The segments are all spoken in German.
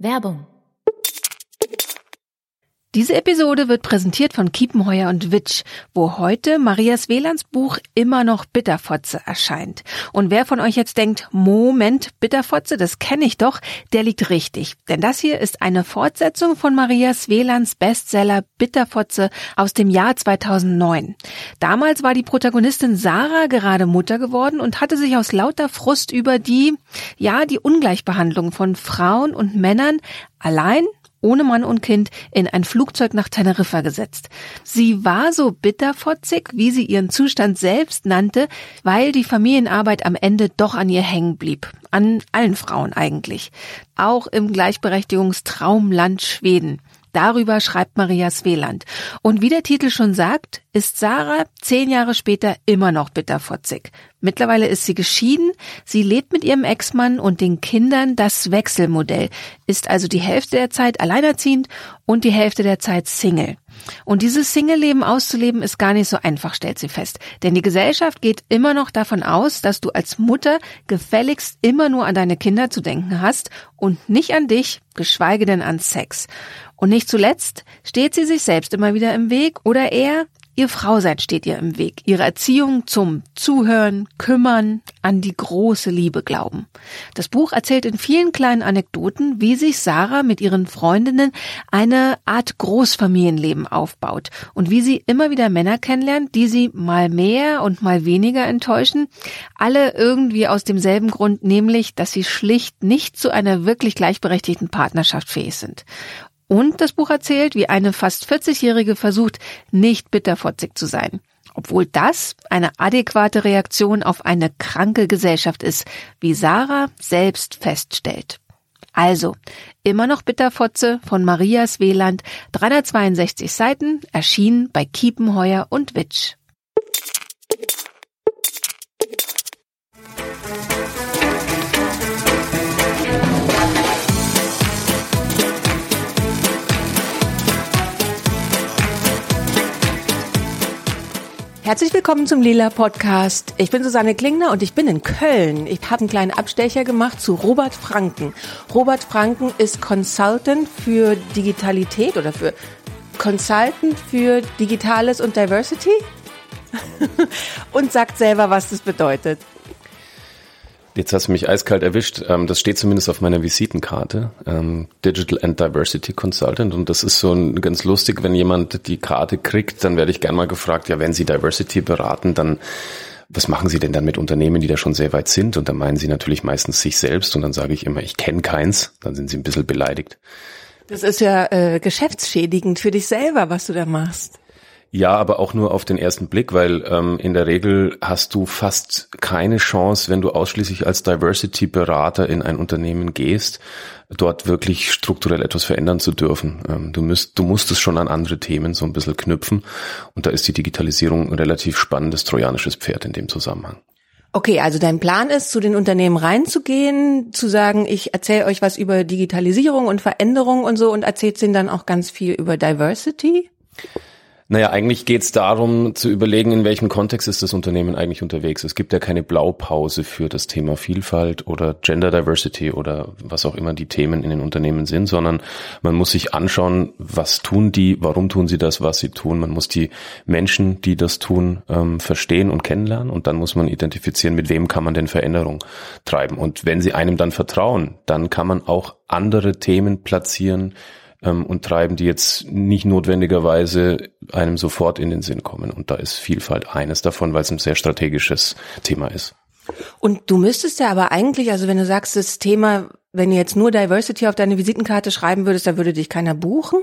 Werbung Diese Episode wird präsentiert von Kiepenheuer und Witsch, wo heute Marias Wielands Buch immer noch Bitterfotze erscheint. Und wer von euch jetzt denkt, Moment, Bitterfotze, das kenne ich doch, der liegt richtig. Denn das hier ist eine Fortsetzung von Marias Wielands Bestseller Bitterfotze aus dem Jahr 2009. Damals war die Protagonistin Sarah gerade Mutter geworden und hatte sich aus lauter Frust über die, ja, die Ungleichbehandlung von Frauen und Männern allein ohne Mann und Kind in ein Flugzeug nach Teneriffa gesetzt. Sie war so bitterfotzig, wie sie ihren Zustand selbst nannte, weil die Familienarbeit am Ende doch an ihr hängen blieb. An allen Frauen eigentlich. Auch im Gleichberechtigungstraumland Schweden. Darüber schreibt Maria Sveland. Und wie der Titel schon sagt, ist Sarah zehn Jahre später immer noch bitterfotzig. Mittlerweile ist sie geschieden, sie lebt mit ihrem Ex-Mann und den Kindern das Wechselmodell, ist also die Hälfte der Zeit alleinerziehend und die Hälfte der Zeit Single. Und dieses Single-Leben auszuleben ist gar nicht so einfach, stellt sie fest. Denn die Gesellschaft geht immer noch davon aus, dass du als Mutter gefälligst immer nur an deine Kinder zu denken hast und nicht an dich, geschweige denn an Sex. Und nicht zuletzt steht sie sich selbst immer wieder im Weg oder eher Ihr Frausein steht ihr im Weg, ihre Erziehung zum Zuhören, Kümmern, an die große Liebe glauben. Das Buch erzählt in vielen kleinen Anekdoten, wie sich Sarah mit ihren Freundinnen eine Art Großfamilienleben aufbaut und wie sie immer wieder Männer kennenlernt, die sie mal mehr und mal weniger enttäuschen, alle irgendwie aus demselben Grund, nämlich, dass sie schlicht nicht zu einer wirklich gleichberechtigten Partnerschaft fähig sind. Und das Buch erzählt, wie eine fast 40-Jährige versucht, nicht bitterfotzig zu sein. Obwohl das eine adäquate Reaktion auf eine kranke Gesellschaft ist, wie Sarah selbst feststellt. Also, immer noch Bitterfotze von Marias Weland, 362 Seiten, erschienen bei Kiepenheuer und Witsch. Herzlich willkommen zum Lila Podcast. Ich bin Susanne Klingner und ich bin in Köln. Ich habe einen kleinen Abstecher gemacht zu Robert Franken. Robert Franken ist Consultant für Digitalität oder für Consultant für Digitales und Diversity und sagt selber, was das bedeutet. Jetzt hast du mich eiskalt erwischt. Ähm, das steht zumindest auf meiner Visitenkarte. Ähm, Digital and Diversity Consultant. Und das ist so ein, ganz lustig, wenn jemand die Karte kriegt, dann werde ich gern mal gefragt, ja, wenn Sie Diversity beraten, dann was machen Sie denn dann mit Unternehmen, die da schon sehr weit sind? Und dann meinen Sie natürlich meistens sich selbst. Und dann sage ich immer, ich kenne keins. Dann sind Sie ein bisschen beleidigt. Das ist ja äh, geschäftsschädigend für dich selber, was du da machst. Ja, aber auch nur auf den ersten Blick, weil ähm, in der Regel hast du fast keine Chance, wenn du ausschließlich als Diversity-Berater in ein Unternehmen gehst, dort wirklich strukturell etwas verändern zu dürfen. Ähm, du, müsst, du musst es schon an andere Themen so ein bisschen knüpfen und da ist die Digitalisierung ein relativ spannendes trojanisches Pferd in dem Zusammenhang. Okay, also dein Plan ist, zu den Unternehmen reinzugehen, zu sagen, ich erzähle euch was über Digitalisierung und Veränderung und so und erzählt ihnen dann auch ganz viel über Diversity? Naja, eigentlich geht es darum zu überlegen, in welchem Kontext ist das Unternehmen eigentlich unterwegs. Es gibt ja keine Blaupause für das Thema Vielfalt oder Gender Diversity oder was auch immer die Themen in den Unternehmen sind, sondern man muss sich anschauen, was tun die, warum tun sie das, was sie tun. Man muss die Menschen, die das tun, ähm, verstehen und kennenlernen und dann muss man identifizieren, mit wem kann man denn Veränderung treiben. Und wenn sie einem dann vertrauen, dann kann man auch andere Themen platzieren, ähm, und treiben, die jetzt nicht notwendigerweise einem sofort in den Sinn kommen. Und da ist Vielfalt eines davon, weil es ein sehr strategisches Thema ist. Und du müsstest ja aber eigentlich, also wenn du sagst, das Thema, wenn du jetzt nur Diversity auf deine Visitenkarte schreiben würdest, da würde dich keiner buchen.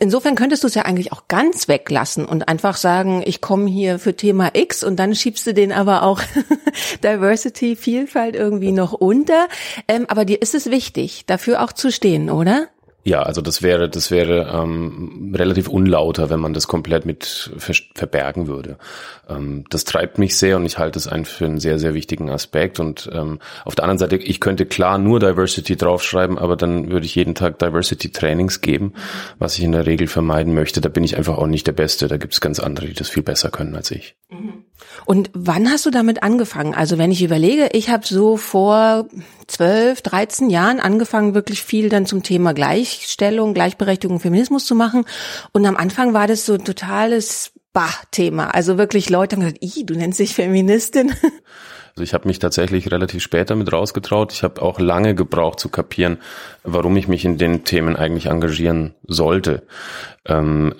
Insofern könntest du es ja eigentlich auch ganz weglassen und einfach sagen, ich komme hier für Thema X und dann schiebst du den aber auch Diversity, Vielfalt irgendwie noch unter. Ähm, aber dir ist es wichtig, dafür auch zu stehen, oder? Ja, also das wäre, das wäre ähm, relativ unlauter, wenn man das komplett mit ver verbergen würde. Ähm, das treibt mich sehr und ich halte es für einen sehr, sehr wichtigen Aspekt. Und ähm, auf der anderen Seite, ich könnte klar nur Diversity draufschreiben, aber dann würde ich jeden Tag Diversity Trainings geben, was ich in der Regel vermeiden möchte. Da bin ich einfach auch nicht der Beste. Da gibt es ganz andere, die das viel besser können als ich. Mhm. Und wann hast du damit angefangen? Also wenn ich überlege, ich habe so vor zwölf, dreizehn Jahren angefangen, wirklich viel dann zum Thema Gleichstellung, Gleichberechtigung, Feminismus zu machen. Und am Anfang war das so ein totales Bah-Thema. Also wirklich Leute haben gesagt, Ih, du nennst dich Feministin. Also ich habe mich tatsächlich relativ spät damit rausgetraut. Ich habe auch lange gebraucht zu kapieren, warum ich mich in den Themen eigentlich engagieren sollte. Ähm,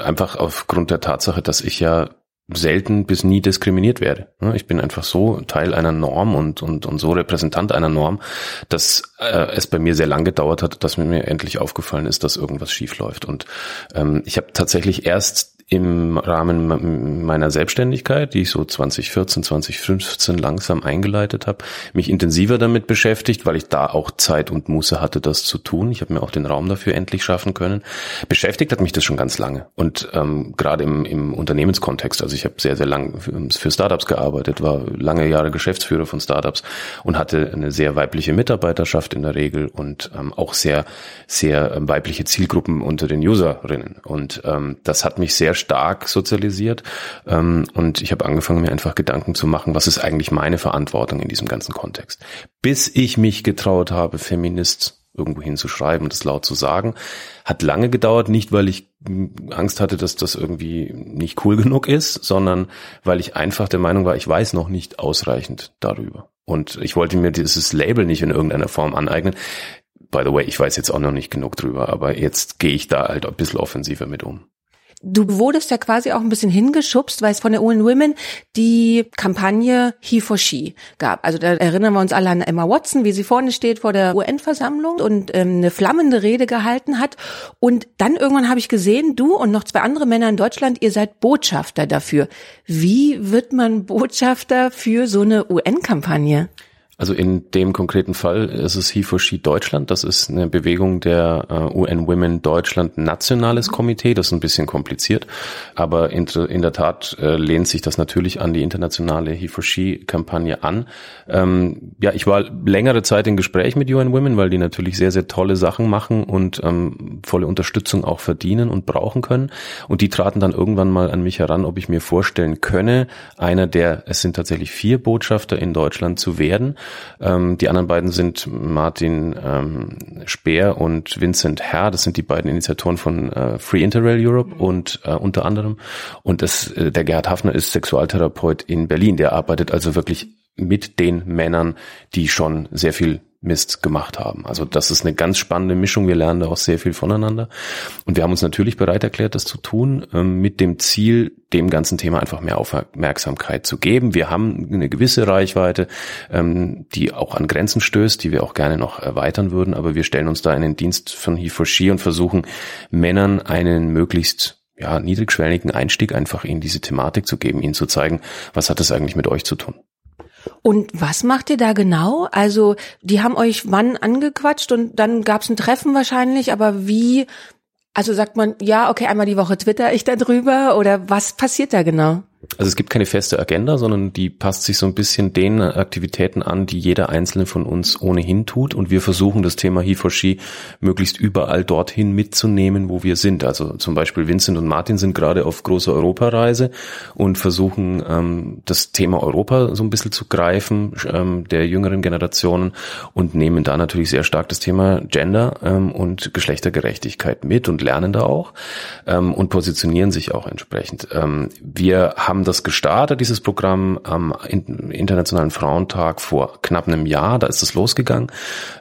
einfach aufgrund der Tatsache, dass ich ja selten bis nie diskriminiert werde. Ich bin einfach so Teil einer Norm und, und, und so Repräsentant einer Norm, dass äh, es bei mir sehr lang gedauert hat, dass mir endlich aufgefallen ist, dass irgendwas schief läuft. Und ähm, ich habe tatsächlich erst im Rahmen meiner Selbstständigkeit, die ich so 2014, 2015 langsam eingeleitet habe, mich intensiver damit beschäftigt, weil ich da auch Zeit und Muße hatte, das zu tun. Ich habe mir auch den Raum dafür endlich schaffen können. Beschäftigt hat mich das schon ganz lange und ähm, gerade im, im Unternehmenskontext. Also ich habe sehr, sehr lang für Startups gearbeitet, war lange Jahre Geschäftsführer von Startups und hatte eine sehr weibliche Mitarbeiterschaft in der Regel und ähm, auch sehr, sehr ähm, weibliche Zielgruppen unter den Userinnen. Und ähm, das hat mich sehr stark sozialisiert. Ähm, und ich habe angefangen, mir einfach Gedanken zu machen, was ist eigentlich meine Verantwortung in diesem ganzen Kontext. Bis ich mich getraut habe, Feminist irgendwo hinzuschreiben und das laut zu sagen, hat lange gedauert, nicht weil ich Angst hatte, dass das irgendwie nicht cool genug ist, sondern weil ich einfach der Meinung war, ich weiß noch nicht ausreichend darüber. Und ich wollte mir dieses Label nicht in irgendeiner Form aneignen. By the way, ich weiß jetzt auch noch nicht genug drüber, aber jetzt gehe ich da halt ein bisschen offensiver mit um. Du wurdest ja quasi auch ein bisschen hingeschubst, weil es von der UN Women die Kampagne He for She gab. Also da erinnern wir uns alle an Emma Watson, wie sie vorne steht vor der UN-Versammlung und ähm, eine flammende Rede gehalten hat. Und dann irgendwann habe ich gesehen, du und noch zwei andere Männer in Deutschland, ihr seid Botschafter dafür. Wie wird man Botschafter für so eine UN-Kampagne? Also in dem konkreten Fall ist es He for She Deutschland. Das ist eine Bewegung der uh, UN Women Deutschland Nationales Komitee. Das ist ein bisschen kompliziert, aber in, der Tat äh, lehnt sich das natürlich an die internationale He for She Kampagne an. Ähm, ja, ich war längere Zeit in Gespräch mit UN Women, weil die natürlich sehr, sehr tolle Sachen machen und ähm, volle Unterstützung auch verdienen und brauchen können. Und die traten dann irgendwann mal an mich heran, ob ich mir vorstellen könne, einer der, es sind tatsächlich vier Botschafter in Deutschland zu werden ähm, die anderen beiden sind Martin ähm, Speer und Vincent Herr. Das sind die beiden Initiatoren von äh, Free Interrail Europe und äh, unter anderem. Und das, äh, der Gerhard Hafner ist Sexualtherapeut in Berlin. Der arbeitet also wirklich mit den Männern, die schon sehr viel Mist gemacht haben. Also das ist eine ganz spannende Mischung. Wir lernen da auch sehr viel voneinander. Und wir haben uns natürlich bereit erklärt, das zu tun, ähm, mit dem Ziel, dem ganzen Thema einfach mehr Aufmerksamkeit zu geben. Wir haben eine gewisse Reichweite, ähm, die auch an Grenzen stößt, die wir auch gerne noch erweitern würden. Aber wir stellen uns da in den Dienst von He4She und versuchen Männern einen möglichst ja, niedrigschwelligen Einstieg einfach in diese Thematik zu geben, ihnen zu zeigen, was hat das eigentlich mit euch zu tun. Und was macht ihr da genau? Also, die haben euch wann angequatscht und dann gab's ein Treffen wahrscheinlich, aber wie, also sagt man, ja, okay, einmal die Woche twitter ich da drüber oder was passiert da genau? Also es gibt keine feste Agenda, sondern die passt sich so ein bisschen den Aktivitäten an, die jeder einzelne von uns ohnehin tut. Und wir versuchen das Thema He for She möglichst überall dorthin mitzunehmen, wo wir sind. Also zum Beispiel Vincent und Martin sind gerade auf großer Europareise und versuchen ähm, das Thema Europa so ein bisschen zu greifen, ähm, der jüngeren Generationen und nehmen da natürlich sehr stark das Thema Gender ähm, und Geschlechtergerechtigkeit mit und lernen da auch ähm, und positionieren sich auch entsprechend. Ähm, wir haben haben das gestartet, dieses Programm am Internationalen Frauentag vor knapp einem Jahr. Da ist es losgegangen.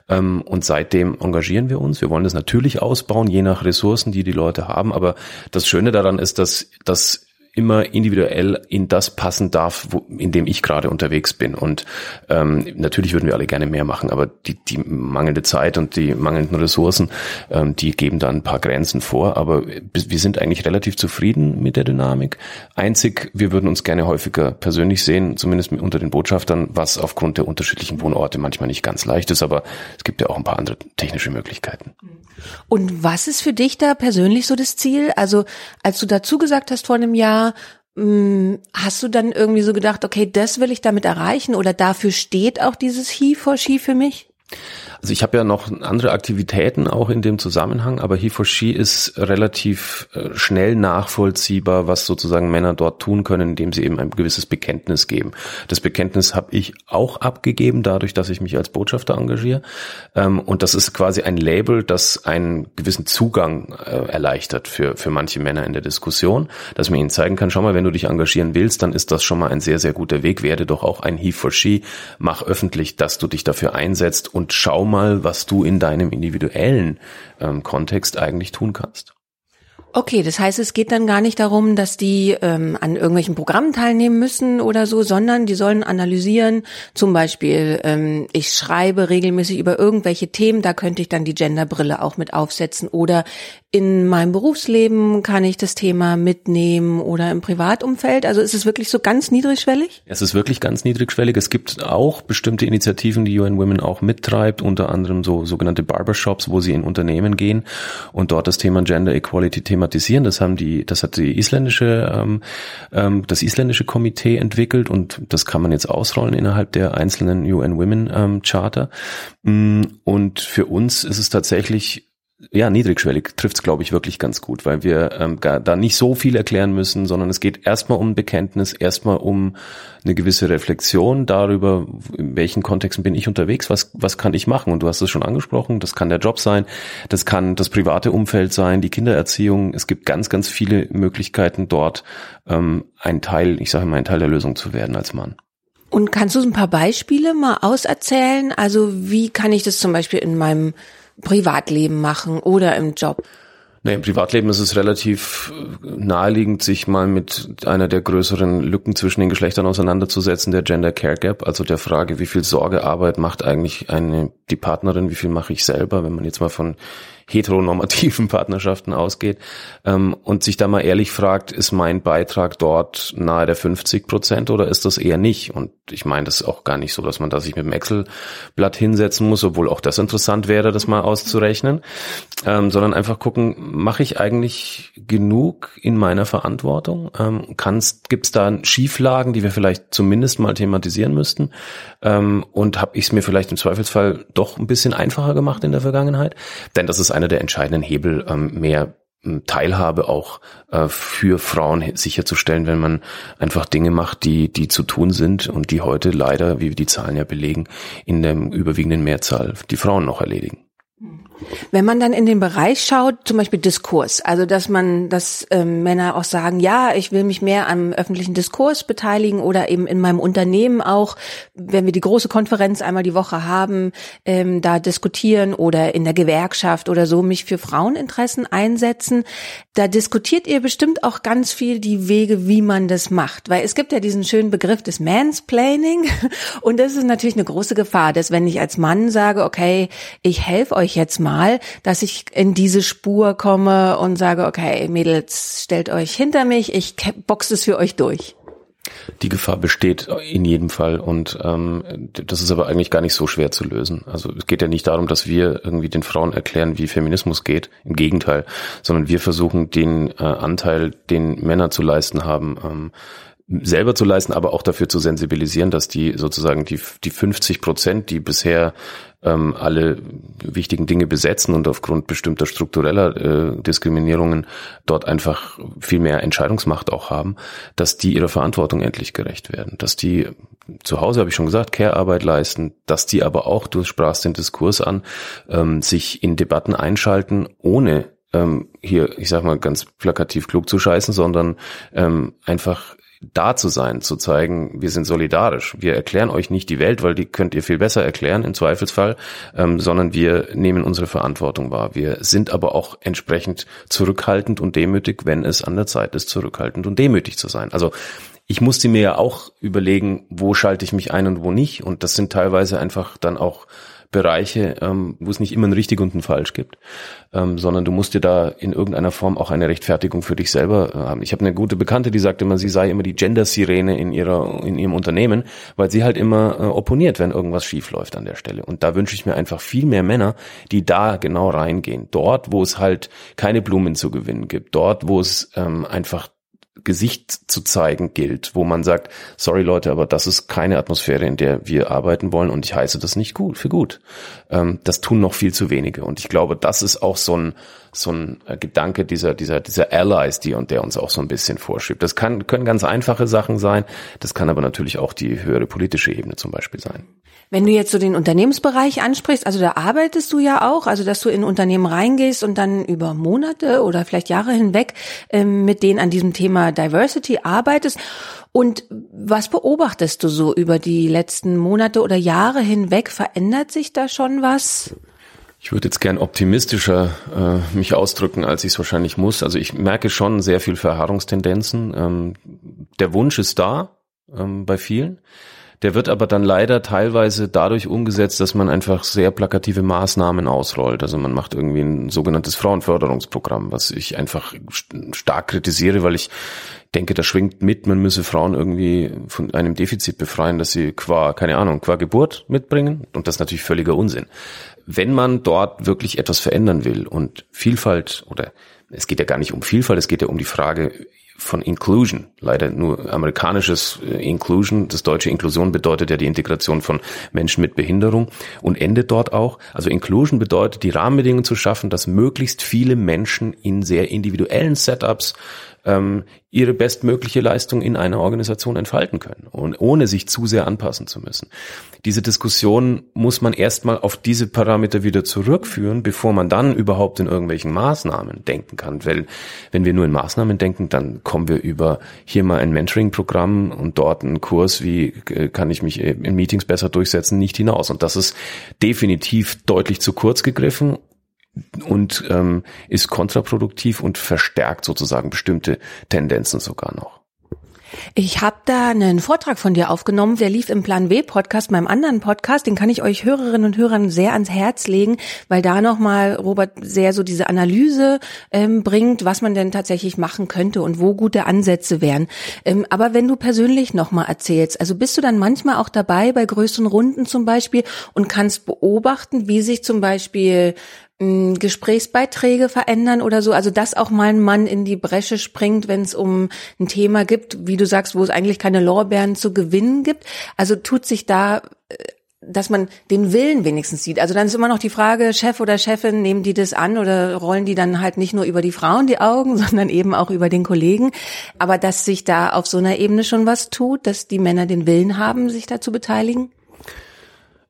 Ähm, und seitdem engagieren wir uns. Wir wollen das natürlich ausbauen, je nach Ressourcen, die die Leute haben. Aber das Schöne daran ist, dass, dass immer individuell in das passen darf, wo, in dem ich gerade unterwegs bin. Und ähm, natürlich würden wir alle gerne mehr machen, aber die, die mangelnde Zeit und die mangelnden Ressourcen, ähm, die geben da ein paar Grenzen vor. Aber wir sind eigentlich relativ zufrieden mit der Dynamik. Einzig, wir würden uns gerne häufiger persönlich sehen, zumindest unter den Botschaftern, was aufgrund der unterschiedlichen Wohnorte manchmal nicht ganz leicht ist, aber es gibt ja auch ein paar andere technische Möglichkeiten. Und was ist für dich da persönlich so das Ziel? Also als du dazu gesagt hast vor einem Jahr, hm, hast du dann irgendwie so gedacht, okay, das will ich damit erreichen oder dafür steht auch dieses He for She für mich? Also ich habe ja noch andere Aktivitäten auch in dem Zusammenhang, aber He for She ist relativ äh, schnell nachvollziehbar, was sozusagen Männer dort tun können, indem sie eben ein gewisses Bekenntnis geben. Das Bekenntnis habe ich auch abgegeben, dadurch, dass ich mich als Botschafter engagiere. Ähm, und das ist quasi ein Label, das einen gewissen Zugang äh, erleichtert für, für manche Männer in der Diskussion, dass man ihnen zeigen kann, schau mal, wenn du dich engagieren willst, dann ist das schon mal ein sehr, sehr guter Weg. Werde doch auch ein He for She, mach öffentlich, dass du dich dafür einsetzt und schau mal, was du in deinem individuellen ähm, Kontext eigentlich tun kannst. Okay, das heißt, es geht dann gar nicht darum, dass die ähm, an irgendwelchen Programmen teilnehmen müssen oder so, sondern die sollen analysieren, zum Beispiel, ähm, ich schreibe regelmäßig über irgendwelche Themen, da könnte ich dann die Genderbrille auch mit aufsetzen oder in meinem Berufsleben kann ich das Thema mitnehmen oder im Privatumfeld? Also ist es wirklich so ganz niedrigschwellig? Es ist wirklich ganz niedrigschwellig. Es gibt auch bestimmte Initiativen, die UN Women auch mittreibt, unter anderem so sogenannte Barbershops, wo sie in Unternehmen gehen und dort das Thema Gender Equality thematisieren. Das haben die, das hat die isländische, ähm, ähm, das isländische Komitee entwickelt und das kann man jetzt ausrollen innerhalb der einzelnen UN Women ähm, Charter. Mm, und für uns ist es tatsächlich ja, niedrigschwellig trifft es, glaube ich, wirklich ganz gut, weil wir ähm, gar, da nicht so viel erklären müssen, sondern es geht erstmal um Bekenntnis, erstmal um eine gewisse Reflexion darüber, in welchen Kontexten bin ich unterwegs, was, was kann ich machen. Und du hast es schon angesprochen, das kann der Job sein, das kann das private Umfeld sein, die Kindererziehung. Es gibt ganz, ganz viele Möglichkeiten dort, ähm, ein Teil, ich sage mal, ein Teil der Lösung zu werden als Mann. Und kannst du ein paar Beispiele mal auserzählen? Also wie kann ich das zum Beispiel in meinem Privatleben machen oder im Job? Nee, Im Privatleben ist es relativ äh, naheliegend, sich mal mit einer der größeren Lücken zwischen den Geschlechtern auseinanderzusetzen, der Gender Care Gap, also der Frage, wie viel Sorgearbeit macht eigentlich eine, die Partnerin, wie viel mache ich selber, wenn man jetzt mal von heteronormativen Partnerschaften ausgeht ähm, und sich da mal ehrlich fragt, ist mein Beitrag dort nahe der 50 Prozent oder ist das eher nicht? Und ich meine, das ist auch gar nicht so, dass man da sich mit dem Excel-Blatt hinsetzen muss, obwohl auch das interessant wäre, das mal auszurechnen, ähm, sondern einfach gucken, mache ich eigentlich genug in meiner Verantwortung? Ähm, Gibt es da Schieflagen, die wir vielleicht zumindest mal thematisieren müssten? Ähm, und habe ich es mir vielleicht im Zweifelsfall doch ein bisschen einfacher gemacht in der Vergangenheit? Denn das ist einer der entscheidenden Hebel, ähm, mehr ähm, Teilhabe auch äh, für Frauen sicherzustellen, wenn man einfach Dinge macht, die, die zu tun sind und die heute leider, wie die Zahlen ja belegen, in der überwiegenden Mehrzahl die Frauen noch erledigen. Wenn man dann in den Bereich schaut, zum Beispiel Diskurs, also dass man, dass ähm, Männer auch sagen, ja, ich will mich mehr am öffentlichen Diskurs beteiligen oder eben in meinem Unternehmen auch, wenn wir die große Konferenz einmal die Woche haben, ähm, da diskutieren oder in der Gewerkschaft oder so mich für Fraueninteressen einsetzen, da diskutiert ihr bestimmt auch ganz viel die Wege, wie man das macht, weil es gibt ja diesen schönen Begriff des Mansplaining und das ist natürlich eine große Gefahr, dass wenn ich als Mann sage, okay, ich helfe euch jetzt mal Mal, dass ich in diese Spur komme und sage, okay, Mädels, stellt euch hinter mich, ich boxe es für euch durch. Die Gefahr besteht in jedem Fall und ähm, das ist aber eigentlich gar nicht so schwer zu lösen. Also es geht ja nicht darum, dass wir irgendwie den Frauen erklären, wie Feminismus geht. Im Gegenteil, sondern wir versuchen den äh, Anteil, den Männer zu leisten haben, ähm, selber zu leisten, aber auch dafür zu sensibilisieren, dass die sozusagen die, die 50 Prozent, die bisher ähm, alle wichtigen Dinge besetzen und aufgrund bestimmter struktureller äh, Diskriminierungen dort einfach viel mehr Entscheidungsmacht auch haben, dass die ihrer Verantwortung endlich gerecht werden, dass die zu Hause, habe ich schon gesagt, Care-Arbeit leisten, dass die aber auch, du sprachst den Diskurs an, ähm, sich in Debatten einschalten, ohne ähm, hier, ich sag mal, ganz plakativ klug zu scheißen, sondern ähm, einfach da zu sein, zu zeigen, wir sind solidarisch. Wir erklären euch nicht die Welt, weil die könnt ihr viel besser erklären im Zweifelsfall, ähm, sondern wir nehmen unsere Verantwortung wahr. Wir sind aber auch entsprechend zurückhaltend und demütig, wenn es an der Zeit ist, zurückhaltend und demütig zu sein. Also ich musste mir ja auch überlegen, wo schalte ich mich ein und wo nicht. Und das sind teilweise einfach dann auch Bereiche, ähm, wo es nicht immer ein richtig und ein falsch gibt, ähm, sondern du musst dir da in irgendeiner Form auch eine Rechtfertigung für dich selber äh, haben. Ich habe eine gute Bekannte, die sagt immer, sie sei immer die Gender-Sirene in ihrer in ihrem Unternehmen, weil sie halt immer äh, opponiert, wenn irgendwas schief läuft an der Stelle. Und da wünsche ich mir einfach viel mehr Männer, die da genau reingehen. Dort, wo es halt keine Blumen zu gewinnen gibt, dort, wo es ähm, einfach Gesicht zu zeigen gilt, wo man sagt, sorry Leute, aber das ist keine Atmosphäre, in der wir arbeiten wollen und ich heiße das nicht gut für gut. Ähm, das tun noch viel zu wenige und ich glaube, das ist auch so ein so ein äh, Gedanke dieser dieser dieser Allies, die und der uns auch so ein bisschen vorschiebt. Das kann können ganz einfache Sachen sein, das kann aber natürlich auch die höhere politische Ebene zum Beispiel sein. Wenn du jetzt so den Unternehmensbereich ansprichst, also da arbeitest du ja auch, also dass du in Unternehmen reingehst und dann über Monate oder vielleicht Jahre hinweg ähm, mit denen an diesem Thema Diversity arbeitest. Und was beobachtest du so über die letzten Monate oder Jahre hinweg? Verändert sich da schon was? Ich würde jetzt gern optimistischer äh, mich ausdrücken, als ich es wahrscheinlich muss. Also ich merke schon sehr viel Verharrungstendenzen. Ähm, der Wunsch ist da ähm, bei vielen. Der wird aber dann leider teilweise dadurch umgesetzt, dass man einfach sehr plakative Maßnahmen ausrollt. Also man macht irgendwie ein sogenanntes Frauenförderungsprogramm, was ich einfach stark kritisiere, weil ich denke, da schwingt mit, man müsse Frauen irgendwie von einem Defizit befreien, dass sie qua, keine Ahnung, qua Geburt mitbringen. Und das ist natürlich völliger Unsinn. Wenn man dort wirklich etwas verändern will und Vielfalt oder es geht ja gar nicht um Vielfalt, es geht ja um die Frage, von Inclusion. Leider nur amerikanisches äh, Inclusion. Das deutsche Inklusion bedeutet ja die Integration von Menschen mit Behinderung und endet dort auch. Also Inclusion bedeutet, die Rahmenbedingungen zu schaffen, dass möglichst viele Menschen in sehr individuellen Setups ähm, ihre bestmögliche Leistung in einer Organisation entfalten können und ohne sich zu sehr anpassen zu müssen. Diese Diskussion muss man erstmal auf diese Parameter wieder zurückführen, bevor man dann überhaupt in irgendwelchen Maßnahmen denken kann. Weil wenn wir nur in Maßnahmen denken, dann kommen wir über hier mal ein Mentoring-Programm und dort einen Kurs, wie äh, kann ich mich in Meetings besser durchsetzen, nicht hinaus. Und das ist definitiv deutlich zu kurz gegriffen und ähm, ist kontraproduktiv und verstärkt sozusagen bestimmte Tendenzen sogar noch. Ich habe da einen Vortrag von dir aufgenommen, der lief im Plan W Podcast, meinem anderen Podcast, den kann ich euch Hörerinnen und Hörern sehr ans Herz legen, weil da nochmal Robert sehr so diese Analyse ähm, bringt, was man denn tatsächlich machen könnte und wo gute Ansätze wären. Ähm, aber wenn du persönlich nochmal erzählst, also bist du dann manchmal auch dabei bei größeren Runden zum Beispiel und kannst beobachten, wie sich zum Beispiel Gesprächsbeiträge verändern oder so? Also dass auch mal ein Mann in die Bresche springt, wenn es um ein Thema gibt, wie du sagst, wo es eigentlich keine Lorbeeren zu gewinnen gibt. Also tut sich da äh, dass man den Willen wenigstens sieht. Also dann ist immer noch die Frage, Chef oder Chefin, nehmen die das an oder rollen die dann halt nicht nur über die Frauen die Augen, sondern eben auch über den Kollegen. Aber dass sich da auf so einer Ebene schon was tut, dass die Männer den Willen haben, sich da zu beteiligen?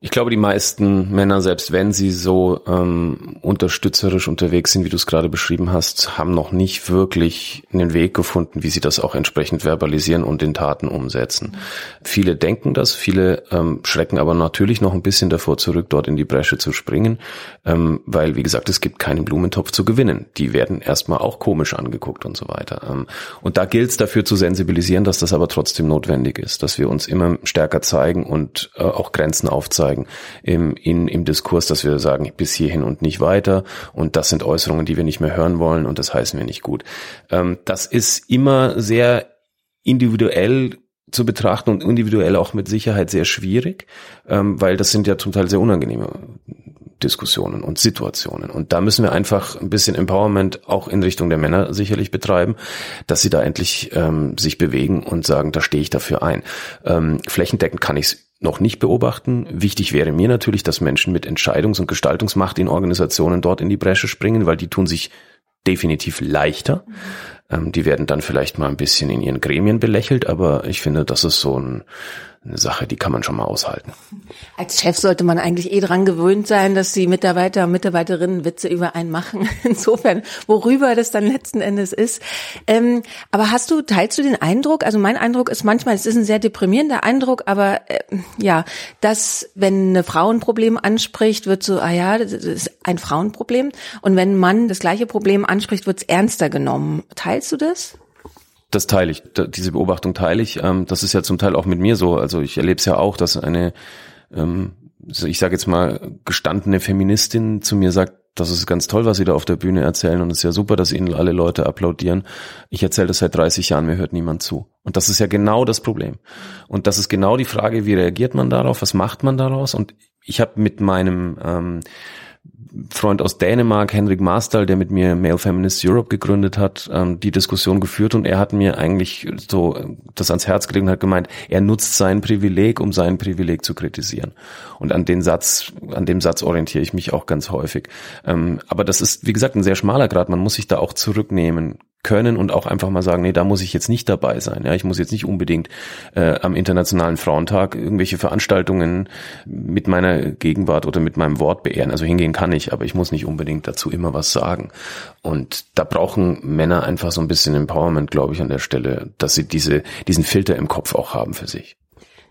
Ich glaube, die meisten Männer, selbst wenn sie so ähm, unterstützerisch unterwegs sind, wie du es gerade beschrieben hast, haben noch nicht wirklich einen Weg gefunden, wie sie das auch entsprechend verbalisieren und in Taten umsetzen. Viele denken das, viele ähm, schrecken aber natürlich noch ein bisschen davor zurück, dort in die Bresche zu springen, ähm, weil, wie gesagt, es gibt keinen Blumentopf zu gewinnen. Die werden erstmal auch komisch angeguckt und so weiter. Ähm, und da gilt es dafür zu sensibilisieren, dass das aber trotzdem notwendig ist, dass wir uns immer stärker zeigen und äh, auch Grenzen aufzeigen zeigen im, in, im Diskurs, dass wir sagen, bis hierhin und nicht weiter und das sind Äußerungen, die wir nicht mehr hören wollen und das heißen wir nicht gut. Ähm, das ist immer sehr individuell zu betrachten und individuell auch mit Sicherheit sehr schwierig, ähm, weil das sind ja zum Teil sehr unangenehme Diskussionen und Situationen. Und da müssen wir einfach ein bisschen Empowerment auch in Richtung der Männer sicherlich betreiben, dass sie da endlich ähm, sich bewegen und sagen, da stehe ich dafür ein. Ähm, flächendeckend kann ich es noch nicht beobachten. Wichtig wäre mir natürlich, dass Menschen mit Entscheidungs- und Gestaltungsmacht in Organisationen dort in die Bresche springen, weil die tun sich definitiv leichter. Ähm, die werden dann vielleicht mal ein bisschen in ihren Gremien belächelt, aber ich finde, das ist so ein eine Sache, die kann man schon mal aushalten. Als Chef sollte man eigentlich eh dran gewöhnt sein, dass die Mitarbeiter und Mitarbeiterinnen Witze über einen machen. Insofern, worüber das dann letzten Endes ist. Ähm, aber hast du, teilst du den Eindruck, also mein Eindruck ist manchmal, es ist ein sehr deprimierender Eindruck, aber äh, ja, dass wenn eine Frau ein Problem anspricht, wird so, ah ja, das ist ein Frauenproblem. Und wenn ein Mann das gleiche Problem anspricht, wird es ernster genommen. Teilst du das? Das teile ich, diese Beobachtung teile ich. Ähm, das ist ja zum Teil auch mit mir so. Also ich erlebe es ja auch, dass eine, ähm, ich sage jetzt mal, gestandene Feministin zu mir sagt, das ist ganz toll, was Sie da auf der Bühne erzählen und es ist ja super, dass Ihnen alle Leute applaudieren. Ich erzähle das seit 30 Jahren, mir hört niemand zu. Und das ist ja genau das Problem. Und das ist genau die Frage, wie reagiert man darauf, was macht man daraus? Und ich habe mit meinem ähm, Freund aus Dänemark, Henrik Marstal, der mit mir Male Feminist Europe gegründet hat, ähm, die Diskussion geführt und er hat mir eigentlich so das ans Herz gelegt und hat gemeint, er nutzt sein Privileg, um sein Privileg zu kritisieren. Und an den Satz, an dem Satz orientiere ich mich auch ganz häufig. Ähm, aber das ist, wie gesagt, ein sehr schmaler Grad. Man muss sich da auch zurücknehmen können und auch einfach mal sagen, nee, da muss ich jetzt nicht dabei sein. Ja, ich muss jetzt nicht unbedingt äh, am Internationalen Frauentag irgendwelche Veranstaltungen mit meiner Gegenwart oder mit meinem Wort beehren. Also hingehen kann ich, aber ich muss nicht unbedingt dazu immer was sagen. Und da brauchen Männer einfach so ein bisschen Empowerment, glaube ich, an der Stelle, dass sie diese, diesen Filter im Kopf auch haben für sich.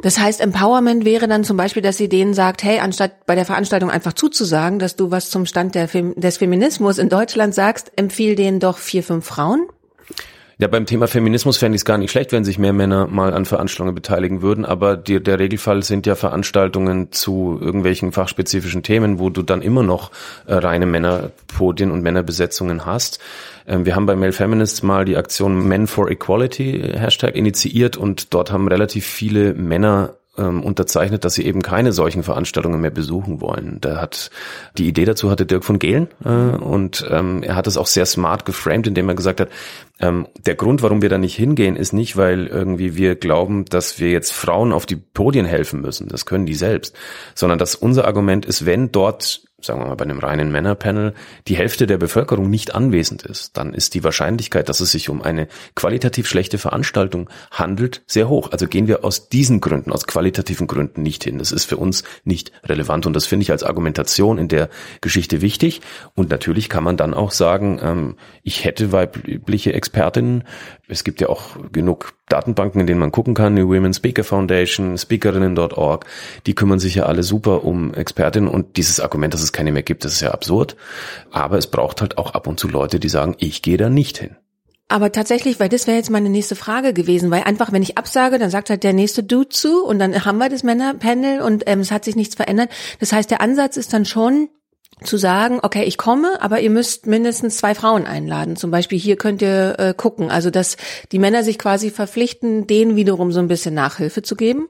Das heißt, Empowerment wäre dann zum Beispiel, dass sie denen sagt, hey, anstatt bei der Veranstaltung einfach zuzusagen, dass du was zum Stand Fem des Feminismus in Deutschland sagst, empfiehl denen doch vier, fünf Frauen? Ja, beim Thema Feminismus fände ich es gar nicht schlecht, wenn sich mehr Männer mal an Veranstaltungen beteiligen würden, aber die, der Regelfall sind ja Veranstaltungen zu irgendwelchen fachspezifischen Themen, wo du dann immer noch äh, reine Männerpodien und Männerbesetzungen hast. Ähm, wir haben bei Male Feminists mal die Aktion Men for Equality äh, Hashtag initiiert und dort haben relativ viele Männer ähm, unterzeichnet, dass sie eben keine solchen Veranstaltungen mehr besuchen wollen. Da hat die Idee dazu hatte Dirk von Gehlen äh, und ähm, er hat es auch sehr smart geframed, indem er gesagt hat, ähm, der Grund, warum wir da nicht hingehen, ist nicht, weil irgendwie wir glauben, dass wir jetzt Frauen auf die Podien helfen müssen. Das können die selbst, sondern dass unser Argument ist, wenn dort sagen wir mal bei einem reinen Männerpanel, die Hälfte der Bevölkerung nicht anwesend ist, dann ist die Wahrscheinlichkeit, dass es sich um eine qualitativ schlechte Veranstaltung handelt, sehr hoch. Also gehen wir aus diesen Gründen, aus qualitativen Gründen nicht hin. Das ist für uns nicht relevant und das finde ich als Argumentation in der Geschichte wichtig. Und natürlich kann man dann auch sagen, ähm, ich hätte weibliche Expertinnen. Es gibt ja auch genug Datenbanken, in denen man gucken kann, die Women Speaker Foundation, Speakerinnen.org, die kümmern sich ja alle super um Expertinnen und dieses Argument, dass es keine mehr gibt, das ist ja absurd. Aber es braucht halt auch ab und zu Leute, die sagen, ich gehe da nicht hin. Aber tatsächlich, weil das wäre jetzt meine nächste Frage gewesen, weil einfach, wenn ich absage, dann sagt halt der nächste Dude zu und dann haben wir das Männerpanel und ähm, es hat sich nichts verändert. Das heißt, der Ansatz ist dann schon, zu sagen, okay, ich komme, aber ihr müsst mindestens zwei Frauen einladen. Zum Beispiel hier könnt ihr äh, gucken. Also dass die Männer sich quasi verpflichten, denen wiederum so ein bisschen Nachhilfe zu geben.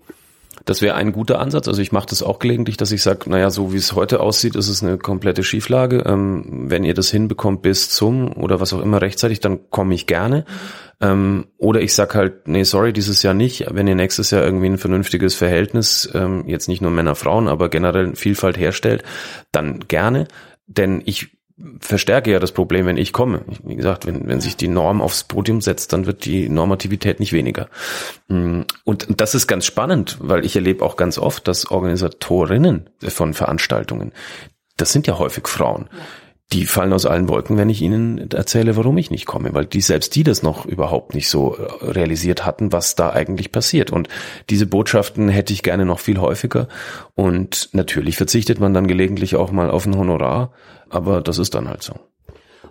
Das wäre ein guter Ansatz. Also ich mache das auch gelegentlich, dass ich sage, naja, so wie es heute aussieht, ist es eine komplette Schieflage. Ähm, wenn ihr das hinbekommt bis zum oder was auch immer rechtzeitig, dann komme ich gerne. Ähm, oder ich sag halt, nee, sorry, dieses Jahr nicht. Wenn ihr nächstes Jahr irgendwie ein vernünftiges Verhältnis, ähm, jetzt nicht nur Männer, Frauen, aber generell Vielfalt herstellt, dann gerne. Denn ich verstärke ja das Problem, wenn ich komme. Wie gesagt, wenn, wenn sich die Norm aufs Podium setzt, dann wird die Normativität nicht weniger. Mm, und das ist ganz spannend, weil ich erlebe auch ganz oft, dass Organisatorinnen von Veranstaltungen, das sind ja häufig Frauen, die fallen aus allen Wolken, wenn ich ihnen erzähle, warum ich nicht komme, weil die selbst die das noch überhaupt nicht so äh, realisiert hatten, was da eigentlich passiert. Und diese Botschaften hätte ich gerne noch viel häufiger. Und natürlich verzichtet man dann gelegentlich auch mal auf ein Honorar, aber das ist dann halt so.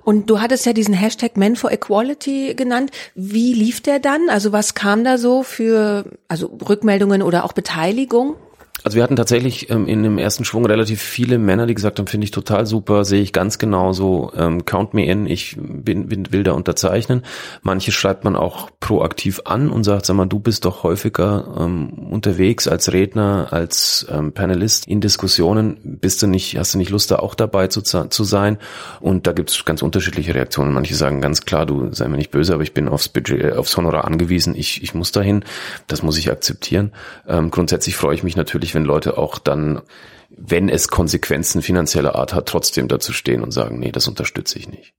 Und du hattest ja diesen Hashtag Men for Equality genannt. Wie lief der dann? Also was kam da so für also Rückmeldungen oder auch Beteiligung? Also wir hatten tatsächlich ähm, in dem ersten Schwung relativ viele Männer, die gesagt haben, finde ich total super, sehe ich ganz genauso, ähm, count me in, ich bin, bin, will da unterzeichnen. Manche schreibt man auch proaktiv an und sagt, sag mal, du bist doch häufiger ähm, unterwegs als Redner, als ähm, Panelist in Diskussionen, bist du nicht, hast du nicht Lust, da auch dabei zu, zu sein? Und da gibt's ganz unterschiedliche Reaktionen. Manche sagen ganz klar, du sei mir nicht böse, aber ich bin aufs Budget, äh, aufs Honorar angewiesen, ich, ich muss dahin, das muss ich akzeptieren. Ähm, grundsätzlich freue ich mich natürlich, wenn Leute auch dann, wenn es Konsequenzen finanzieller Art hat, trotzdem dazu stehen und sagen, nee, das unterstütze ich nicht.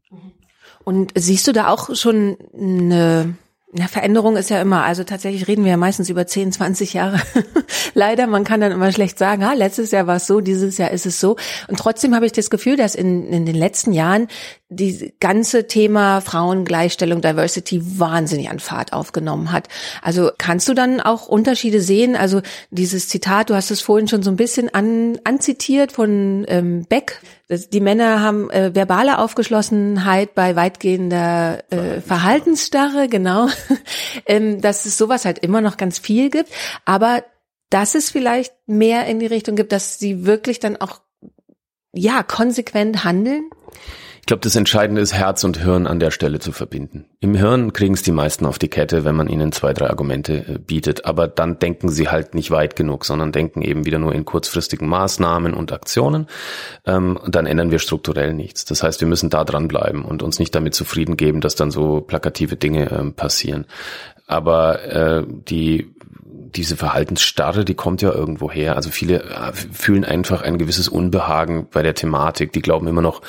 Und siehst du da auch schon eine ja, Veränderung ist ja immer, also tatsächlich reden wir ja meistens über 10, 20 Jahre. Leider, man kann dann immer schlecht sagen, ah, letztes Jahr war es so, dieses Jahr ist es so. Und trotzdem habe ich das Gefühl, dass in, in den letzten Jahren die ganze Thema Frauengleichstellung, Diversity wahnsinnig an Fahrt aufgenommen hat. Also kannst du dann auch Unterschiede sehen? Also dieses Zitat, du hast es vorhin schon so ein bisschen an, anzitiert von ähm, Beck. Die Männer haben äh, verbale Aufgeschlossenheit bei weitgehender äh, Verhaltensstarre, genau. ähm, dass es sowas halt immer noch ganz viel gibt. Aber dass es vielleicht mehr in die Richtung gibt, dass sie wirklich dann auch ja, konsequent handeln? Ich glaube, das Entscheidende ist, Herz und Hirn an der Stelle zu verbinden. Im Hirn kriegen es die meisten auf die Kette, wenn man ihnen zwei, drei Argumente äh, bietet. Aber dann denken sie halt nicht weit genug, sondern denken eben wieder nur in kurzfristigen Maßnahmen und Aktionen. Ähm, dann ändern wir strukturell nichts. Das heißt, wir müssen da dranbleiben und uns nicht damit zufrieden geben, dass dann so plakative Dinge ähm, passieren. Aber äh, die diese Verhaltensstarre, die kommt ja irgendwo her. Also viele äh, fühlen einfach ein gewisses Unbehagen bei der Thematik. Die glauben immer noch,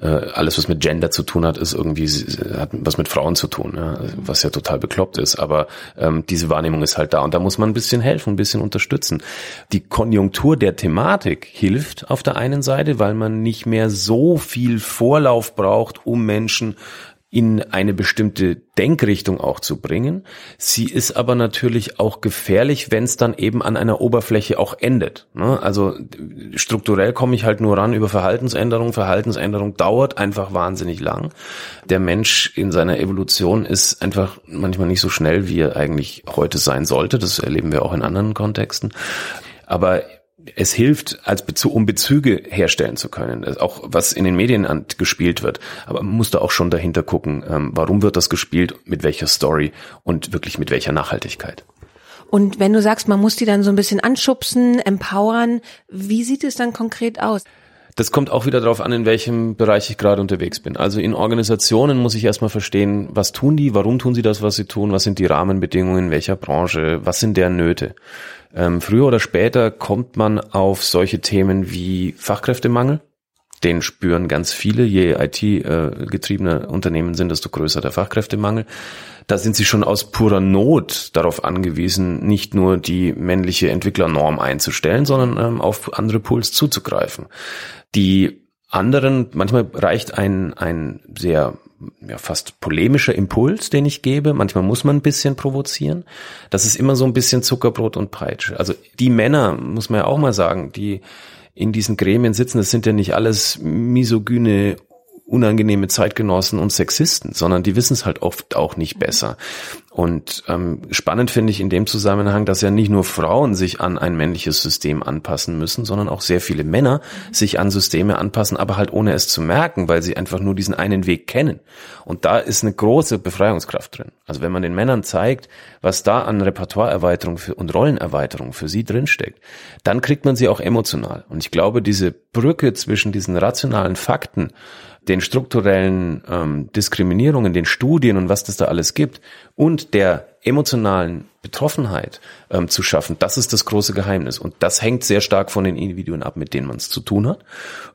äh, alles, was mit Gender zu tun hat, ist irgendwie, hat was mit Frauen zu tun, was ja total bekloppt ist. Aber ähm, diese Wahrnehmung ist halt da und da muss man ein bisschen helfen, ein bisschen unterstützen. Die Konjunktur der Thematik hilft auf der einen Seite, weil man nicht mehr so viel Vorlauf braucht, um Menschen in eine bestimmte Denkrichtung auch zu bringen. Sie ist aber natürlich auch gefährlich, wenn es dann eben an einer Oberfläche auch endet. Ne? Also strukturell komme ich halt nur ran über Verhaltensänderung. Verhaltensänderung dauert einfach wahnsinnig lang. Der Mensch in seiner Evolution ist einfach manchmal nicht so schnell, wie er eigentlich heute sein sollte. Das erleben wir auch in anderen Kontexten. Aber es hilft, als Bezug, um Bezüge herstellen zu können, auch was in den Medien gespielt wird. Aber man muss da auch schon dahinter gucken, ähm, warum wird das gespielt, mit welcher Story und wirklich mit welcher Nachhaltigkeit. Und wenn du sagst, man muss die dann so ein bisschen anschubsen, empowern, wie sieht es dann konkret aus? Das kommt auch wieder darauf an, in welchem Bereich ich gerade unterwegs bin. Also in Organisationen muss ich erstmal verstehen, was tun die, warum tun sie das, was sie tun, was sind die Rahmenbedingungen, in welcher Branche, was sind deren Nöte. Ähm, früher oder später kommt man auf solche Themen wie Fachkräftemangel. Den spüren ganz viele. Je IT-getriebene Unternehmen sind, desto größer der Fachkräftemangel. Da sind sie schon aus purer Not darauf angewiesen, nicht nur die männliche Entwicklernorm einzustellen, sondern ähm, auf andere Pools zuzugreifen. Die anderen, manchmal reicht ein, ein sehr ja, fast polemischer Impuls, den ich gebe. Manchmal muss man ein bisschen provozieren. Das ist immer so ein bisschen Zuckerbrot und Peitsche. Also die Männer, muss man ja auch mal sagen, die in diesen Gremien sitzen, das sind ja nicht alles misogyne unangenehme Zeitgenossen und Sexisten, sondern die wissen es halt oft auch nicht besser. Und ähm, spannend finde ich in dem Zusammenhang, dass ja nicht nur Frauen sich an ein männliches System anpassen müssen, sondern auch sehr viele Männer sich an Systeme anpassen, aber halt ohne es zu merken, weil sie einfach nur diesen einen Weg kennen. Und da ist eine große Befreiungskraft drin. Also wenn man den Männern zeigt, was da an Repertoireerweiterung für, und Rollenerweiterung für sie drinsteckt, dann kriegt man sie auch emotional. Und ich glaube, diese Brücke zwischen diesen rationalen Fakten, den strukturellen ähm, Diskriminierungen, den Studien und was das da alles gibt und der emotionalen Betroffenheit ähm, zu schaffen, das ist das große Geheimnis. Und das hängt sehr stark von den Individuen ab, mit denen man es zu tun hat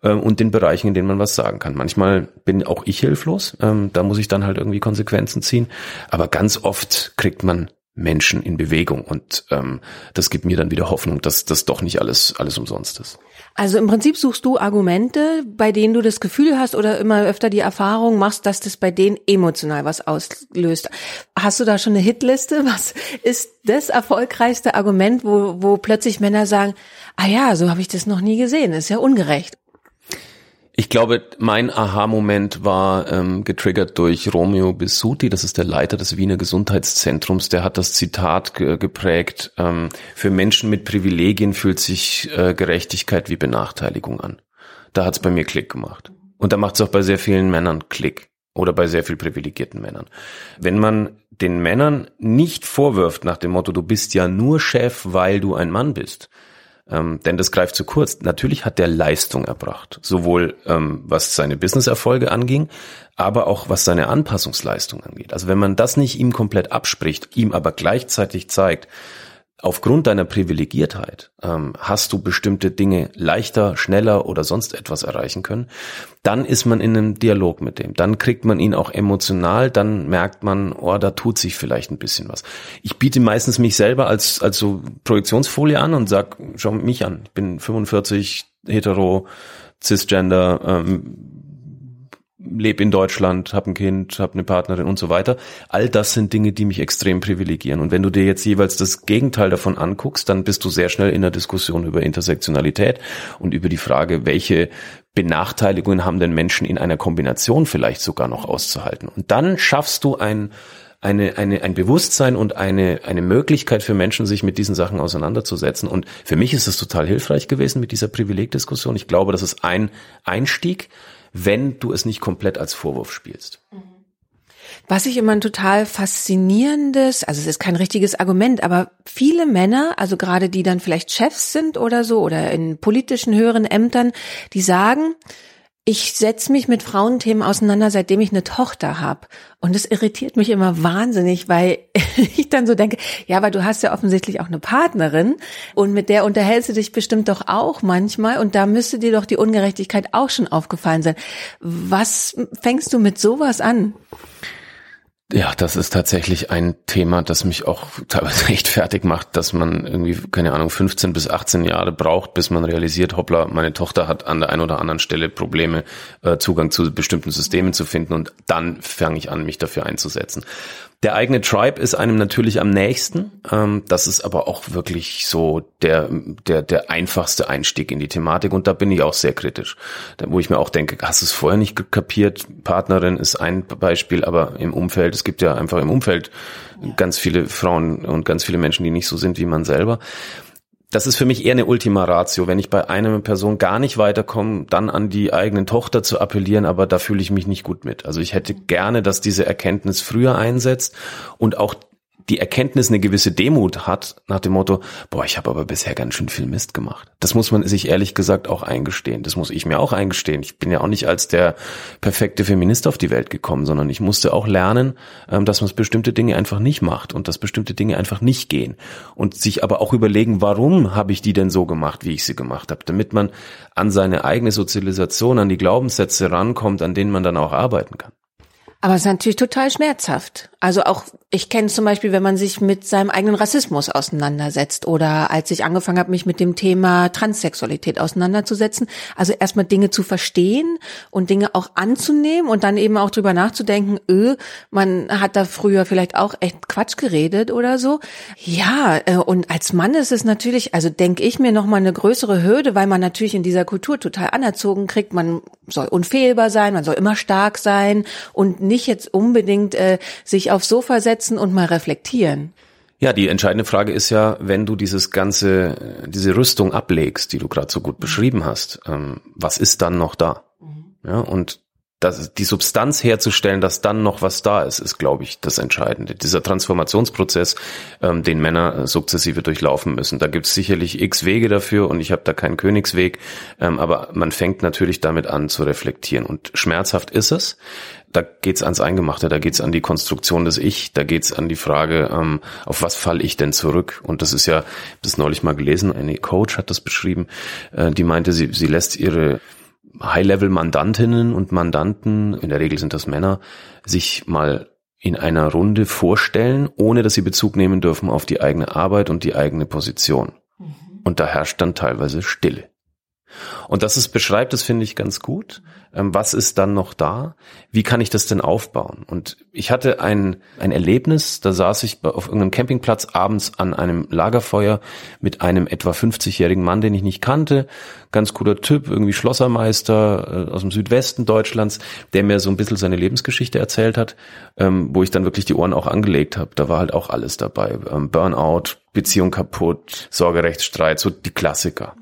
ähm, und den Bereichen, in denen man was sagen kann. Manchmal bin auch ich hilflos, ähm, da muss ich dann halt irgendwie Konsequenzen ziehen. Aber ganz oft kriegt man Menschen in Bewegung und ähm, das gibt mir dann wieder Hoffnung, dass das doch nicht alles alles umsonst ist. Also im Prinzip suchst du Argumente, bei denen du das Gefühl hast oder immer öfter die Erfahrung machst, dass das bei denen emotional was auslöst. Hast du da schon eine Hitliste? Was ist das erfolgreichste Argument, wo, wo plötzlich Männer sagen, ah ja, so habe ich das noch nie gesehen, ist ja ungerecht. Ich glaube, mein Aha-Moment war ähm, getriggert durch Romeo Bissuti, das ist der Leiter des Wiener Gesundheitszentrums, der hat das Zitat ge geprägt, ähm, für Menschen mit Privilegien fühlt sich äh, Gerechtigkeit wie Benachteiligung an. Da hat's bei mir Klick gemacht. Und da macht's auch bei sehr vielen Männern Klick oder bei sehr viel privilegierten Männern. Wenn man den Männern nicht vorwirft nach dem Motto, du bist ja nur Chef, weil du ein Mann bist, ähm, denn das greift zu kurz. Natürlich hat der Leistung erbracht, sowohl ähm, was seine Businesserfolge anging, aber auch was seine Anpassungsleistung angeht. Also wenn man das nicht ihm komplett abspricht, ihm aber gleichzeitig zeigt, aufgrund deiner Privilegiertheit ähm, hast du bestimmte Dinge leichter, schneller oder sonst etwas erreichen können, dann ist man in einem Dialog mit dem. Dann kriegt man ihn auch emotional, dann merkt man, oh, da tut sich vielleicht ein bisschen was. Ich biete meistens mich selber als, als so Projektionsfolie an und sag, schau mich an, ich bin 45, hetero, cisgender, ähm, lebe in Deutschland, habe ein Kind, habe eine Partnerin und so weiter. All das sind Dinge, die mich extrem privilegieren. Und wenn du dir jetzt jeweils das Gegenteil davon anguckst, dann bist du sehr schnell in der Diskussion über Intersektionalität und über die Frage, welche Benachteiligungen haben denn Menschen in einer Kombination vielleicht sogar noch auszuhalten. Und dann schaffst du ein eine, eine, ein Bewusstsein und eine, eine Möglichkeit für Menschen, sich mit diesen Sachen auseinanderzusetzen. Und für mich ist es total hilfreich gewesen mit dieser Privilegdiskussion. Ich glaube, das ist ein Einstieg, wenn du es nicht komplett als Vorwurf spielst. Was ich immer ein total faszinierendes, also es ist kein richtiges Argument, aber viele Männer, also gerade die dann vielleicht Chefs sind oder so oder in politischen höheren Ämtern, die sagen, ich setze mich mit Frauenthemen auseinander, seitdem ich eine Tochter habe. Und es irritiert mich immer wahnsinnig, weil ich dann so denke, ja, aber du hast ja offensichtlich auch eine Partnerin und mit der unterhältst du dich bestimmt doch auch manchmal und da müsste dir doch die Ungerechtigkeit auch schon aufgefallen sein. Was fängst du mit sowas an? Ja, das ist tatsächlich ein Thema, das mich auch teilweise echt fertig macht, dass man irgendwie, keine Ahnung, 15 bis 18 Jahre braucht, bis man realisiert, hoppla, meine Tochter hat an der einen oder anderen Stelle Probleme, äh, Zugang zu bestimmten Systemen zu finden und dann fange ich an, mich dafür einzusetzen. Der eigene Tribe ist einem natürlich am nächsten. Ähm, das ist aber auch wirklich so der, der, der einfachste Einstieg in die Thematik und da bin ich auch sehr kritisch. Da, wo ich mir auch denke, hast du es vorher nicht kapiert? Partnerin ist ein Beispiel, aber im Umfeld, es gibt ja einfach im Umfeld ganz viele Frauen und ganz viele Menschen, die nicht so sind wie man selber das ist für mich eher eine Ultima Ratio, wenn ich bei einer Person gar nicht weiterkomme, dann an die eigenen Tochter zu appellieren, aber da fühle ich mich nicht gut mit. Also ich hätte gerne, dass diese Erkenntnis früher einsetzt und auch die Erkenntnis eine gewisse Demut hat, nach dem Motto, boah, ich habe aber bisher ganz schön viel Mist gemacht. Das muss man sich ehrlich gesagt auch eingestehen. Das muss ich mir auch eingestehen. Ich bin ja auch nicht als der perfekte Feminist auf die Welt gekommen, sondern ich musste auch lernen, ähm, dass man bestimmte Dinge einfach nicht macht und dass bestimmte Dinge einfach nicht gehen. Und sich aber auch überlegen, warum habe ich die denn so gemacht, wie ich sie gemacht habe, damit man an seine eigene Sozialisation, an die Glaubenssätze rankommt, an denen man dann auch arbeiten kann. Aber es ist natürlich total schmerzhaft. Also auch, ich kenne zum Beispiel, wenn man sich mit seinem eigenen Rassismus auseinandersetzt oder als ich angefangen habe, mich mit dem Thema Transsexualität auseinanderzusetzen. Also erstmal Dinge zu verstehen und Dinge auch anzunehmen und dann eben auch drüber nachzudenken, öh, man hat da früher vielleicht auch echt Quatsch geredet oder so. Ja, äh, und als Mann ist es natürlich, also denke ich mir nochmal eine größere Hürde, weil man natürlich in dieser Kultur total anerzogen kriegt, man soll unfehlbar sein, man soll immer stark sein und nicht jetzt unbedingt äh, sich aufs Sofa setzen und mal reflektieren. Ja, die entscheidende Frage ist ja, wenn du dieses ganze, diese Rüstung ablegst, die du gerade so gut beschrieben hast, ähm, was ist dann noch da? Mhm. Ja, und das, die Substanz herzustellen, dass dann noch was da ist, ist, glaube ich, das Entscheidende. Dieser Transformationsprozess, ähm, den Männer sukzessive durchlaufen müssen. Da gibt es sicherlich x Wege dafür und ich habe da keinen Königsweg, ähm, aber man fängt natürlich damit an zu reflektieren. Und schmerzhaft ist es. Da geht's ans Eingemachte, da geht's an die Konstruktion des Ich, da geht's an die Frage, ähm, auf was falle ich denn zurück? Und das ist ja, das neulich mal gelesen, eine Coach hat das beschrieben, äh, die meinte, sie, sie lässt ihre High-Level-Mandantinnen und Mandanten, in der Regel sind das Männer, sich mal in einer Runde vorstellen, ohne dass sie Bezug nehmen dürfen auf die eigene Arbeit und die eigene Position. Mhm. Und da herrscht dann teilweise Stille. Und das ist beschreibt, das finde ich ganz gut. Ähm, was ist dann noch da? Wie kann ich das denn aufbauen? Und ich hatte ein, ein Erlebnis, da saß ich auf irgendeinem Campingplatz abends an einem Lagerfeuer mit einem etwa 50-jährigen Mann, den ich nicht kannte. Ganz cooler Typ, irgendwie Schlossermeister äh, aus dem Südwesten Deutschlands, der mir so ein bisschen seine Lebensgeschichte erzählt hat, ähm, wo ich dann wirklich die Ohren auch angelegt habe. Da war halt auch alles dabei. Ähm, Burnout, Beziehung kaputt, Sorgerechtsstreit, so die Klassiker.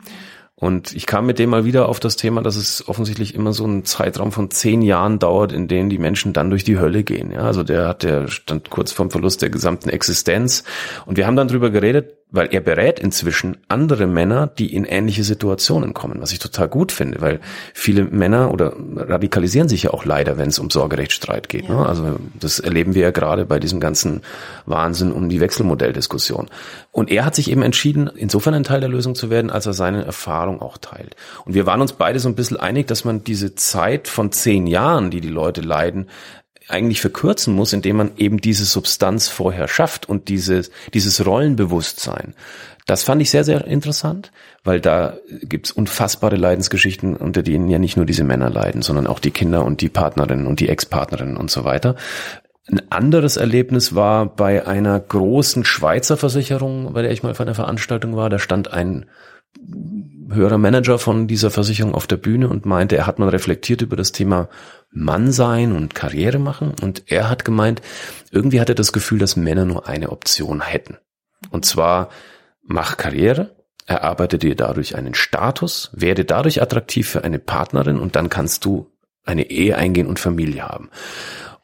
Und ich kam mit dem mal wieder auf das Thema, dass es offensichtlich immer so ein Zeitraum von zehn Jahren dauert, in denen die Menschen dann durch die Hölle gehen. Ja, also der hat, der stand kurz vorm Verlust der gesamten Existenz. Und wir haben dann drüber geredet, weil er berät inzwischen andere Männer, die in ähnliche Situationen kommen, was ich total gut finde, weil viele Männer oder radikalisieren sich ja auch leider, wenn es um Sorgerechtsstreit geht. Ne? Ja. Ne? Also das erleben wir ja gerade bei diesem ganzen Wahnsinn um die Wechselmodelldiskussion. Und er hat sich eben entschieden, insofern ein Teil der Lösung zu werden, als er seine Erfahrung auch teilt. Und wir waren uns beide so ein bisschen einig, dass man diese Zeit von zehn Jahren, die die Leute leiden, eigentlich verkürzen muss, indem man eben diese Substanz vorher schafft und dieses, dieses Rollenbewusstsein. Das fand ich sehr, sehr interessant, weil da gibt's unfassbare Leidensgeschichten, unter denen ja nicht nur diese Männer leiden, sondern auch die Kinder und die Partnerinnen und die Ex-Partnerinnen und so weiter. Ein anderes Erlebnis war bei einer großen Schweizer Versicherung, bei der ich mal auf einer Veranstaltung war. Da stand ein höherer Manager von dieser Versicherung auf der Bühne und meinte, er hat mal reflektiert über das Thema Mann sein und Karriere machen. Und er hat gemeint, irgendwie hat er das Gefühl, dass Männer nur eine Option hätten. Und zwar, mach Karriere, erarbeite dir dadurch einen Status, werde dadurch attraktiv für eine Partnerin und dann kannst du eine Ehe eingehen und Familie haben.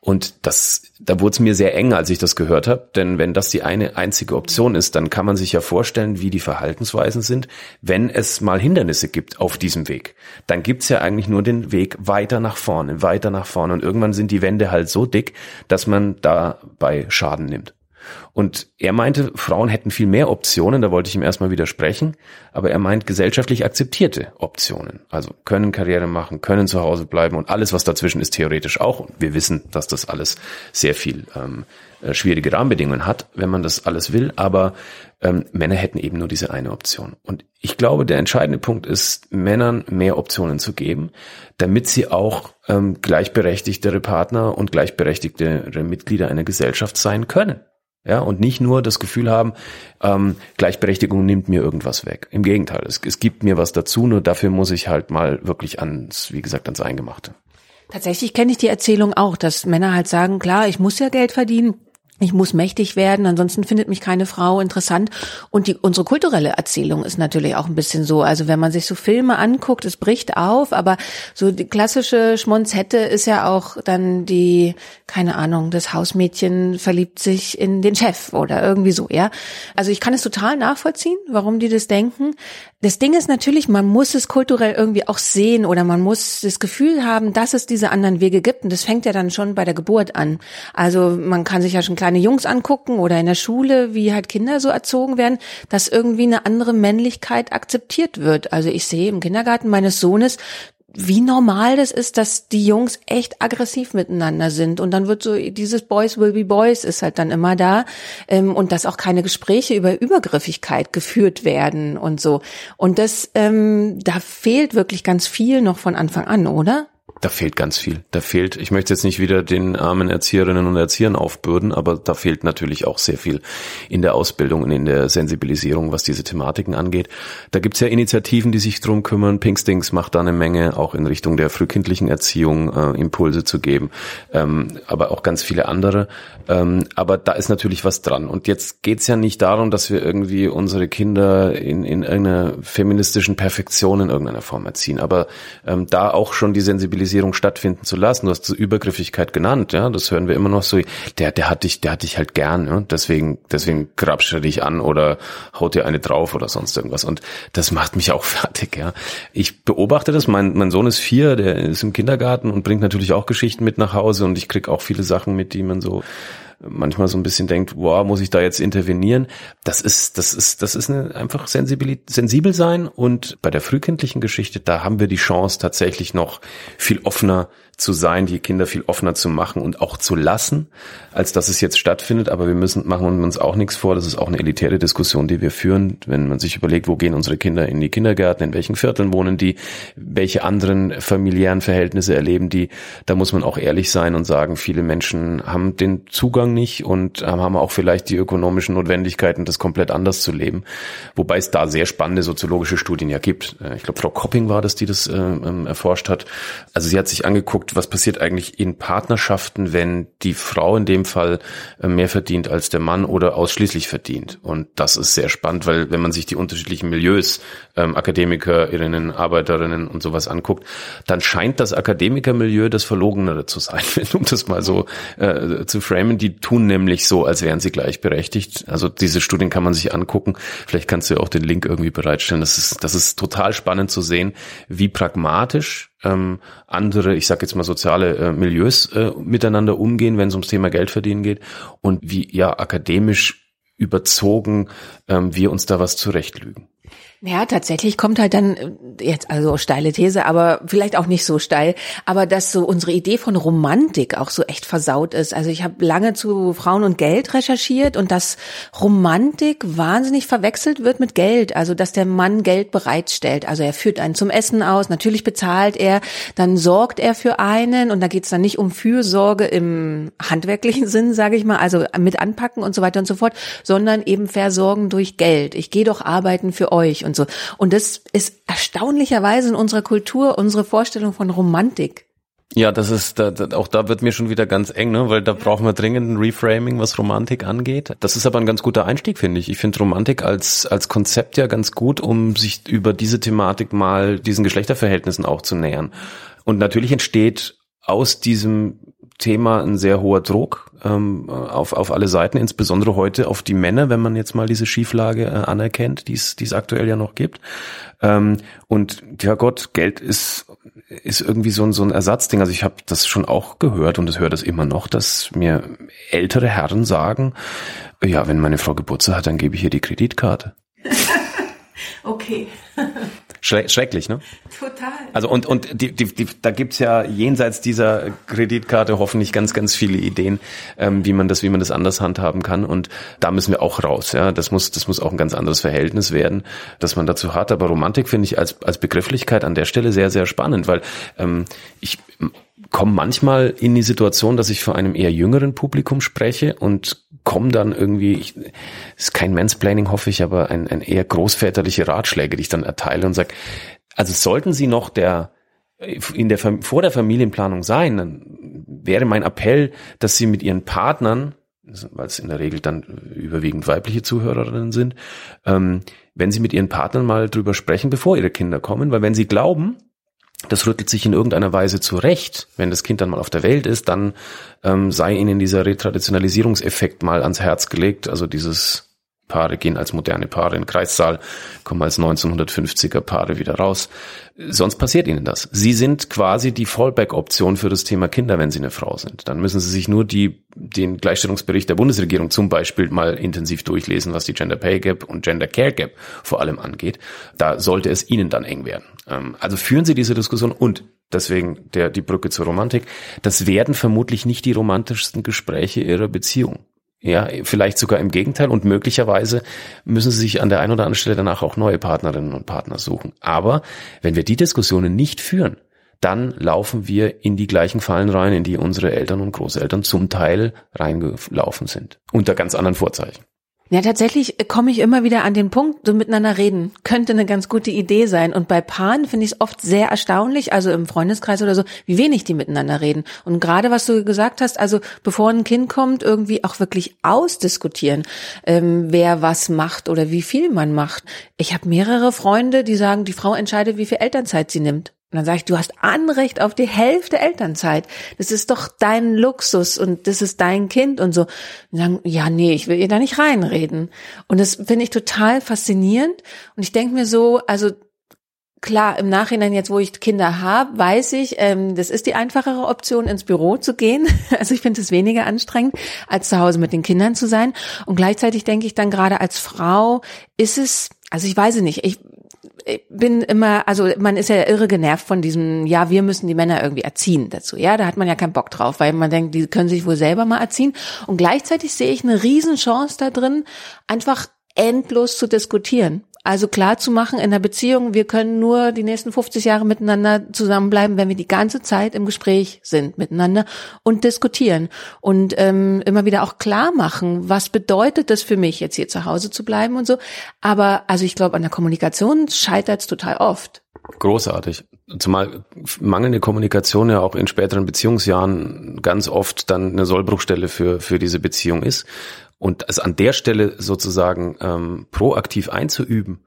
Und das, da wurde es mir sehr eng, als ich das gehört habe, denn wenn das die eine einzige Option ist, dann kann man sich ja vorstellen, wie die Verhaltensweisen sind, wenn es mal Hindernisse gibt auf diesem Weg. Dann gibt's ja eigentlich nur den Weg weiter nach vorne, weiter nach vorne. Und irgendwann sind die Wände halt so dick, dass man dabei Schaden nimmt. Und er meinte, Frauen hätten viel mehr Optionen, da wollte ich ihm erstmal widersprechen, aber er meint gesellschaftlich akzeptierte Optionen. Also können Karriere machen, können zu Hause bleiben und alles, was dazwischen ist, theoretisch auch. Und wir wissen, dass das alles sehr viel ähm, äh, schwierige Rahmenbedingungen hat, wenn man das alles will, aber ähm, Männer hätten eben nur diese eine Option. Und ich glaube, der entscheidende Punkt ist, Männern mehr Optionen zu geben, damit sie auch ähm, gleichberechtigtere Partner und gleichberechtigtere Mitglieder einer Gesellschaft sein können. Ja, und nicht nur das Gefühl haben, ähm, Gleichberechtigung nimmt mir irgendwas weg. Im Gegenteil, es, es gibt mir was dazu, nur dafür muss ich halt mal wirklich ans, wie gesagt, ans Eingemachte. Tatsächlich kenne ich die Erzählung auch, dass Männer halt sagen, klar, ich muss ja Geld verdienen, ich muss mächtig werden, ansonsten findet mich keine Frau interessant. Und die, unsere kulturelle Erzählung ist natürlich auch ein bisschen so. Also wenn man sich so Filme anguckt, es bricht auf, aber so die klassische Schmonzette ist ja auch dann die, keine Ahnung, das Hausmädchen verliebt sich in den Chef oder irgendwie so, ja. Also ich kann es total nachvollziehen, warum die das denken. Das Ding ist natürlich, man muss es kulturell irgendwie auch sehen oder man muss das Gefühl haben, dass es diese anderen Wege gibt. Und das fängt ja dann schon bei der Geburt an. Also man kann sich ja schon kleine Jungs angucken oder in der Schule, wie halt Kinder so erzogen werden, dass irgendwie eine andere Männlichkeit akzeptiert wird. Also ich sehe im Kindergarten meines Sohnes, wie normal das ist, dass die Jungs echt aggressiv miteinander sind. Und dann wird so, dieses Boys will be Boys ist halt dann immer da. Ähm, und dass auch keine Gespräche über Übergriffigkeit geführt werden und so. Und das, ähm, da fehlt wirklich ganz viel noch von Anfang an, oder? Da fehlt ganz viel. Da fehlt, ich möchte jetzt nicht wieder den armen Erzieherinnen und Erziehern aufbürden, aber da fehlt natürlich auch sehr viel in der Ausbildung und in der Sensibilisierung, was diese Thematiken angeht. Da gibt's ja Initiativen, die sich drum kümmern. Pinkstings macht da eine Menge, auch in Richtung der frühkindlichen Erziehung äh, Impulse zu geben, ähm, aber auch ganz viele andere. Ähm, aber da ist natürlich was dran. Und jetzt geht's ja nicht darum, dass wir irgendwie unsere Kinder in, in irgendeiner feministischen Perfektion in irgendeiner Form erziehen. Aber ähm, da auch schon die Sensibilisierung Sexualisierung stattfinden zu lassen. Du hast so Übergriffigkeit genannt, ja, das hören wir immer noch so. Der, der hat dich, der hat dich halt gern, ja? deswegen, deswegen grapscht er dich an oder haut dir eine drauf oder sonst irgendwas. Und das macht mich auch fertig, ja. Ich beobachte das. Mein, mein Sohn ist vier, der ist im Kindergarten und bringt natürlich auch Geschichten mit nach Hause und ich krieg auch viele Sachen mit, die man so manchmal so ein bisschen denkt, wow, muss ich da jetzt intervenieren? Das ist, das ist, das ist eine, einfach sensibil, sensibel sein und bei der frühkindlichen Geschichte, da haben wir die Chance tatsächlich noch viel offener zu sein, die Kinder viel offener zu machen und auch zu lassen, als dass es jetzt stattfindet. Aber wir müssen, machen uns auch nichts vor. Das ist auch eine elitäre Diskussion, die wir führen. Wenn man sich überlegt, wo gehen unsere Kinder in die Kindergärten, in welchen Vierteln wohnen die, welche anderen familiären Verhältnisse erleben die, da muss man auch ehrlich sein und sagen, viele Menschen haben den Zugang nicht und haben auch vielleicht die ökonomischen Notwendigkeiten, das komplett anders zu leben. Wobei es da sehr spannende soziologische Studien ja gibt. Ich glaube, Frau Kopping war das, die das äh, ähm, erforscht hat. Also sie hat sich angeguckt, was passiert eigentlich in Partnerschaften, wenn die Frau in dem Fall äh, mehr verdient als der Mann oder ausschließlich verdient. Und das ist sehr spannend, weil wenn man sich die unterschiedlichen Milieus, ähm, Akademikerinnen, Arbeiterinnen und sowas anguckt, dann scheint das Akademikermilieu das Verlogenere zu sein, um das mal so äh, zu framen. Die tun nämlich so, als wären sie gleichberechtigt. Also diese Studien kann man sich angucken. Vielleicht kannst du ja auch den Link irgendwie bereitstellen. Das ist, das ist total spannend zu sehen, wie pragmatisch ähm, andere, ich sage jetzt mal soziale äh, Milieus äh, miteinander umgehen, wenn es ums Thema Geld verdienen geht und wie ja akademisch überzogen ähm, wir uns da was zurechtlügen. Ja, tatsächlich kommt halt dann äh, jetzt also steile These, aber vielleicht auch nicht so steil, aber dass so unsere Idee von Romantik auch so echt versaut ist. Also ich habe lange zu Frauen und Geld recherchiert und dass Romantik wahnsinnig verwechselt wird mit Geld, also dass der Mann Geld bereitstellt. Also er führt einen zum Essen aus, natürlich bezahlt er, dann sorgt er für einen und da geht es dann nicht um Fürsorge im handwerklichen Sinn, sage ich mal, also mit anpacken und so weiter und so fort, sondern eben versorgen durch Geld. Ich gehe doch arbeiten für euch und so. Und das ist erstaunlicherweise in unserer Kultur unsere Vorstellung von Romantik. Ja, das ist, da, da, auch da wird mir schon wieder ganz eng, ne? weil da brauchen wir dringend ein Reframing, was Romantik angeht. Das ist aber ein ganz guter Einstieg, finde ich. Ich finde Romantik als, als Konzept ja ganz gut, um sich über diese Thematik mal diesen Geschlechterverhältnissen auch zu nähern. Und natürlich entsteht aus diesem Thema ein sehr hoher Druck ähm, auf, auf alle Seiten, insbesondere heute auf die Männer, wenn man jetzt mal diese Schieflage äh, anerkennt, die es aktuell ja noch gibt. Ähm, und ja Gott, Geld ist ist irgendwie so ein, so ein Ersatzding. Also ich habe das schon auch gehört und ich höre das immer noch, dass mir ältere Herren sagen, ja, wenn meine Frau Geburtstag hat, dann gebe ich ihr die Kreditkarte. okay. Schrecklich, ne? Total. Also und und die, die, die, da gibt's ja jenseits dieser Kreditkarte hoffentlich ganz ganz viele Ideen, ähm, wie man das wie man das anders handhaben kann und da müssen wir auch raus. Ja, das muss das muss auch ein ganz anderes Verhältnis werden, dass man dazu hat. Aber Romantik finde ich als als Begrifflichkeit an der Stelle sehr sehr spannend, weil ähm, ich komme manchmal in die Situation, dass ich vor einem eher jüngeren Publikum spreche und komme dann irgendwie, ich, ist kein Mansplaining, hoffe ich, aber ein, ein eher großväterliche Ratschläge, die ich dann erteile und sage, also sollten Sie noch der in der vor der Familienplanung sein, dann wäre mein Appell, dass Sie mit Ihren Partnern, weil es in der Regel dann überwiegend weibliche Zuhörerinnen sind, ähm, wenn Sie mit Ihren Partnern mal drüber sprechen, bevor Ihre Kinder kommen, weil wenn Sie glauben, das rüttelt sich in irgendeiner Weise zurecht. Wenn das Kind dann mal auf der Welt ist, dann ähm, sei ihnen dieser Retraditionalisierungseffekt mal ans Herz gelegt. Also dieses Paare gehen als moderne Paare in den Kreissaal, kommen als 1950er Paare wieder raus. Sonst passiert ihnen das. Sie sind quasi die Fallback-Option für das Thema Kinder, wenn sie eine Frau sind. Dann müssen sie sich nur die, den Gleichstellungsbericht der Bundesregierung zum Beispiel mal intensiv durchlesen, was die Gender Pay Gap und Gender Care Gap vor allem angeht. Da sollte es ihnen dann eng werden. Ähm, also führen Sie diese Diskussion und deswegen der, die Brücke zur Romantik. Das werden vermutlich nicht die romantischsten Gespräche Ihrer Beziehung. Ja, vielleicht sogar im Gegenteil und möglicherweise müssen sie sich an der einen oder anderen Stelle danach auch neue Partnerinnen und Partner suchen. Aber wenn wir die Diskussionen nicht führen, dann laufen wir in die gleichen Fallen rein, in die unsere Eltern und Großeltern zum Teil reingelaufen sind. Unter ganz anderen Vorzeichen. Ja, tatsächlich komme ich immer wieder an den Punkt, so miteinander reden könnte eine ganz gute Idee sein. Und bei Paaren finde ich es oft sehr erstaunlich, also im Freundeskreis oder so, wie wenig die miteinander reden. Und gerade was du gesagt hast, also bevor ein Kind kommt, irgendwie auch wirklich ausdiskutieren, ähm, wer was macht oder wie viel man macht. Ich habe mehrere Freunde, die sagen, die Frau entscheidet, wie viel Elternzeit sie nimmt. Und dann sage ich, du hast Anrecht auf die Hälfte Elternzeit. Das ist doch dein Luxus und das ist dein Kind und so. Und sagen, ja, nee, ich will ihr da nicht reinreden. Und das finde ich total faszinierend. Und ich denke mir so, also klar, im Nachhinein jetzt, wo ich Kinder habe, weiß ich, ähm, das ist die einfachere Option, ins Büro zu gehen. Also ich finde es weniger anstrengend, als zu Hause mit den Kindern zu sein. Und gleichzeitig denke ich dann gerade als Frau, ist es, also ich weiß nicht, ich bin immer, also man ist ja irre genervt von diesem, ja, wir müssen die Männer irgendwie erziehen dazu. Ja, da hat man ja keinen Bock drauf, weil man denkt, die können sich wohl selber mal erziehen. Und gleichzeitig sehe ich eine Riesenchance da drin, einfach endlos zu diskutieren. Also klar zu machen in der Beziehung, wir können nur die nächsten 50 Jahre miteinander zusammenbleiben, wenn wir die ganze Zeit im Gespräch sind miteinander und diskutieren und ähm, immer wieder auch klar machen, was bedeutet das für mich, jetzt hier zu Hause zu bleiben und so. Aber also ich glaube, an der Kommunikation scheitert es total oft. Großartig. Zumal mangelnde Kommunikation ja auch in späteren Beziehungsjahren ganz oft dann eine Sollbruchstelle für, für diese Beziehung ist. Und es an der Stelle sozusagen ähm, proaktiv einzuüben,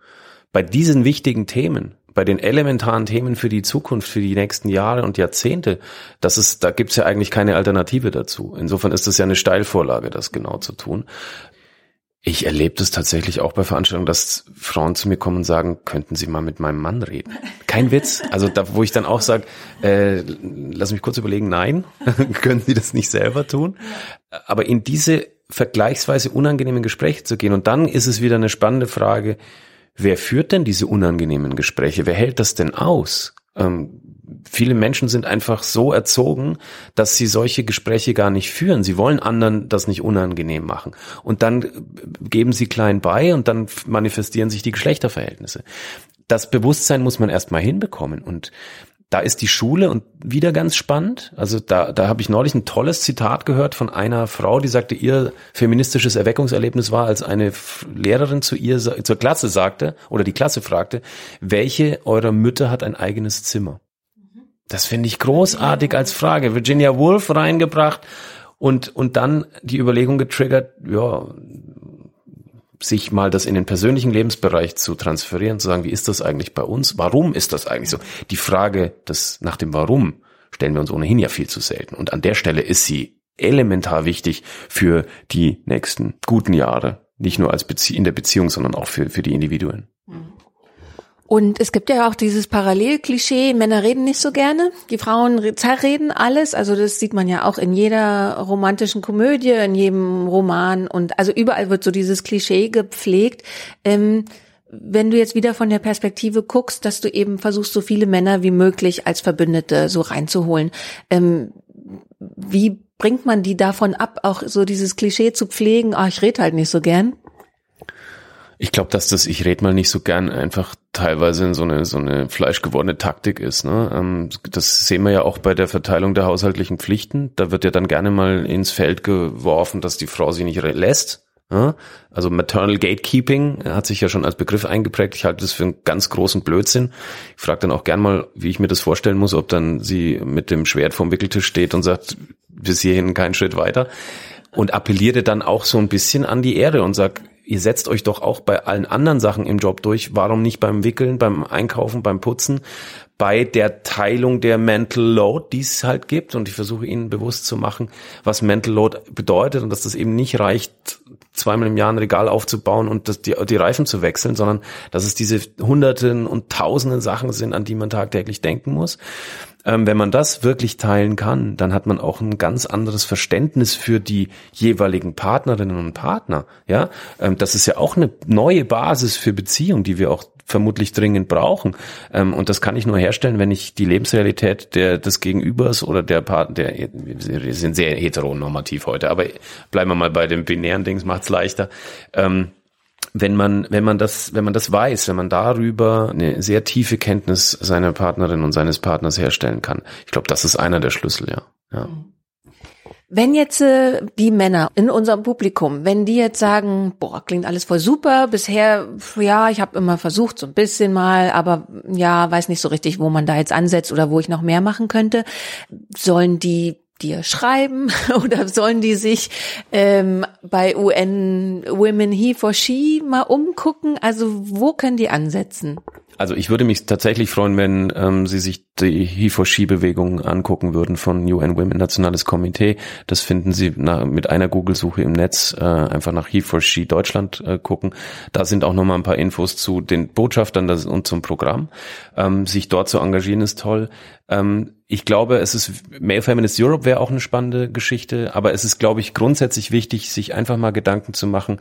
bei diesen wichtigen Themen, bei den elementaren Themen für die Zukunft, für die nächsten Jahre und Jahrzehnte, das ist, da gibt's ja eigentlich keine Alternative dazu. Insofern ist das ja eine Steilvorlage, das genau zu tun. Ich erlebe das tatsächlich auch bei Veranstaltungen, dass Frauen zu mir kommen und sagen, könnten Sie mal mit meinem Mann reden? Kein Witz. Also da, wo ich dann auch sage, äh, lass mich kurz überlegen, nein, können Sie das nicht selber tun? Aber in diese vergleichsweise unangenehmen Gespräche zu gehen. Und dann ist es wieder eine spannende Frage, wer führt denn diese unangenehmen Gespräche? Wer hält das denn aus? Ähm, viele Menschen sind einfach so erzogen, dass sie solche Gespräche gar nicht führen. Sie wollen anderen das nicht unangenehm machen. Und dann geben sie klein bei und dann manifestieren sich die Geschlechterverhältnisse. Das Bewusstsein muss man erstmal hinbekommen. Und da ist die Schule und wieder ganz spannend. Also da, da habe ich neulich ein tolles Zitat gehört von einer Frau, die sagte, ihr feministisches Erweckungserlebnis war, als eine Lehrerin zu ihr zur Klasse sagte oder die Klasse fragte, welche eurer Mütter hat ein eigenes Zimmer? Das finde ich großartig als Frage. Virginia Woolf reingebracht und, und dann die Überlegung getriggert, ja, sich mal das in den persönlichen Lebensbereich zu transferieren, zu sagen, wie ist das eigentlich bei uns? Warum ist das eigentlich so? Die Frage des, nach dem Warum stellen wir uns ohnehin ja viel zu selten. Und an der Stelle ist sie elementar wichtig für die nächsten guten Jahre. Nicht nur als Bezie in der Beziehung, sondern auch für, für die Individuen. Und es gibt ja auch dieses Parallelklischee, Männer reden nicht so gerne, die Frauen zerreden alles. Also das sieht man ja auch in jeder romantischen Komödie, in jedem Roman und also überall wird so dieses Klischee gepflegt. Ähm, wenn du jetzt wieder von der Perspektive guckst, dass du eben versuchst, so viele Männer wie möglich als Verbündete so reinzuholen, ähm, wie bringt man die davon ab, auch so dieses Klischee zu pflegen, ah, ich rede halt nicht so gern? Ich glaube, dass das ich red mal nicht so gern einfach teilweise in so eine so eine fleischgewordene Taktik ist. Ne? Ähm, das sehen wir ja auch bei der Verteilung der haushaltlichen Pflichten. Da wird ja dann gerne mal ins Feld geworfen, dass die Frau sie nicht lässt. Also Maternal Gatekeeping hat sich ja schon als Begriff eingeprägt. Ich halte das für einen ganz großen Blödsinn. Ich frage dann auch gern mal, wie ich mir das vorstellen muss, ob dann sie mit dem Schwert vorm Wickeltisch steht und sagt, bis hierhin keinen Schritt weiter. Und appelliere dann auch so ein bisschen an die Erde und sag, ihr setzt euch doch auch bei allen anderen Sachen im Job durch. Warum nicht beim Wickeln, beim Einkaufen, beim Putzen, bei der Teilung der Mental Load, die es halt gibt. Und ich versuche ihnen bewusst zu machen, was Mental Load bedeutet und dass das eben nicht reicht, zweimal im Jahr ein Regal aufzubauen und das, die, die Reifen zu wechseln, sondern dass es diese hunderten und tausenden Sachen sind, an die man tagtäglich denken muss. Ähm, wenn man das wirklich teilen kann, dann hat man auch ein ganz anderes Verständnis für die jeweiligen Partnerinnen und Partner. Ja, ähm, das ist ja auch eine neue Basis für Beziehung, die wir auch vermutlich dringend brauchen. Ähm, und das kann ich nur herstellen, wenn ich die Lebensrealität der, des Gegenübers oder der Partner, der, wir sind sehr heteronormativ heute, aber bleiben wir mal bei dem binären Dings, macht's leichter. Ähm, wenn man, wenn man das, wenn man das weiß, wenn man darüber eine sehr tiefe Kenntnis seiner Partnerin und seines Partners herstellen kann. Ich glaube, das ist einer der Schlüssel, ja. ja. Wenn jetzt äh, die Männer in unserem Publikum, wenn die jetzt sagen, boah, klingt alles voll super, bisher, ja, ich habe immer versucht, so ein bisschen mal, aber ja, weiß nicht so richtig, wo man da jetzt ansetzt oder wo ich noch mehr machen könnte, sollen die dir schreiben oder sollen die sich ähm, bei UN Women He for She mal umgucken? Also wo können die ansetzen? Also ich würde mich tatsächlich freuen, wenn ähm, Sie sich die He-for-She-Bewegung angucken würden von UN Women Nationales Komitee. Das finden Sie nach, mit einer Google-Suche im Netz, äh, einfach nach He-for-She Deutschland äh, gucken. Da sind auch nochmal ein paar Infos zu den Botschaftern und zum Programm. Ähm, sich dort zu engagieren ist toll. Ähm, ich glaube, es ist, Male Feminist Europe wäre auch eine spannende Geschichte, aber es ist, glaube ich, grundsätzlich wichtig, sich einfach mal Gedanken zu machen,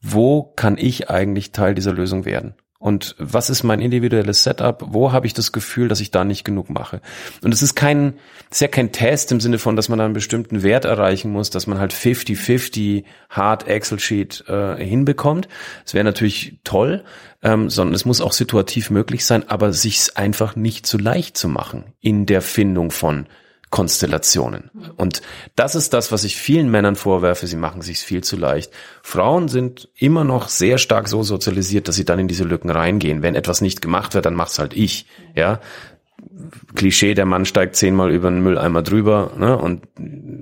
wo kann ich eigentlich Teil dieser Lösung werden? Und was ist mein individuelles Setup? Wo habe ich das Gefühl, dass ich da nicht genug mache? Und es ist kein, ist ja kein Test im Sinne von, dass man da einen bestimmten Wert erreichen muss, dass man halt 50-50 Hard Excel-Sheet äh, hinbekommt. Es wäre natürlich toll, ähm, sondern es muss auch situativ möglich sein, aber sich einfach nicht zu leicht zu machen in der Findung von Konstellationen. Und das ist das, was ich vielen Männern vorwerfe. Sie machen sich viel zu leicht. Frauen sind immer noch sehr stark so sozialisiert, dass sie dann in diese Lücken reingehen. Wenn etwas nicht gemacht wird, dann macht's halt ich. Ja, Klischee, der Mann steigt zehnmal über den Mülleimer drüber ne, und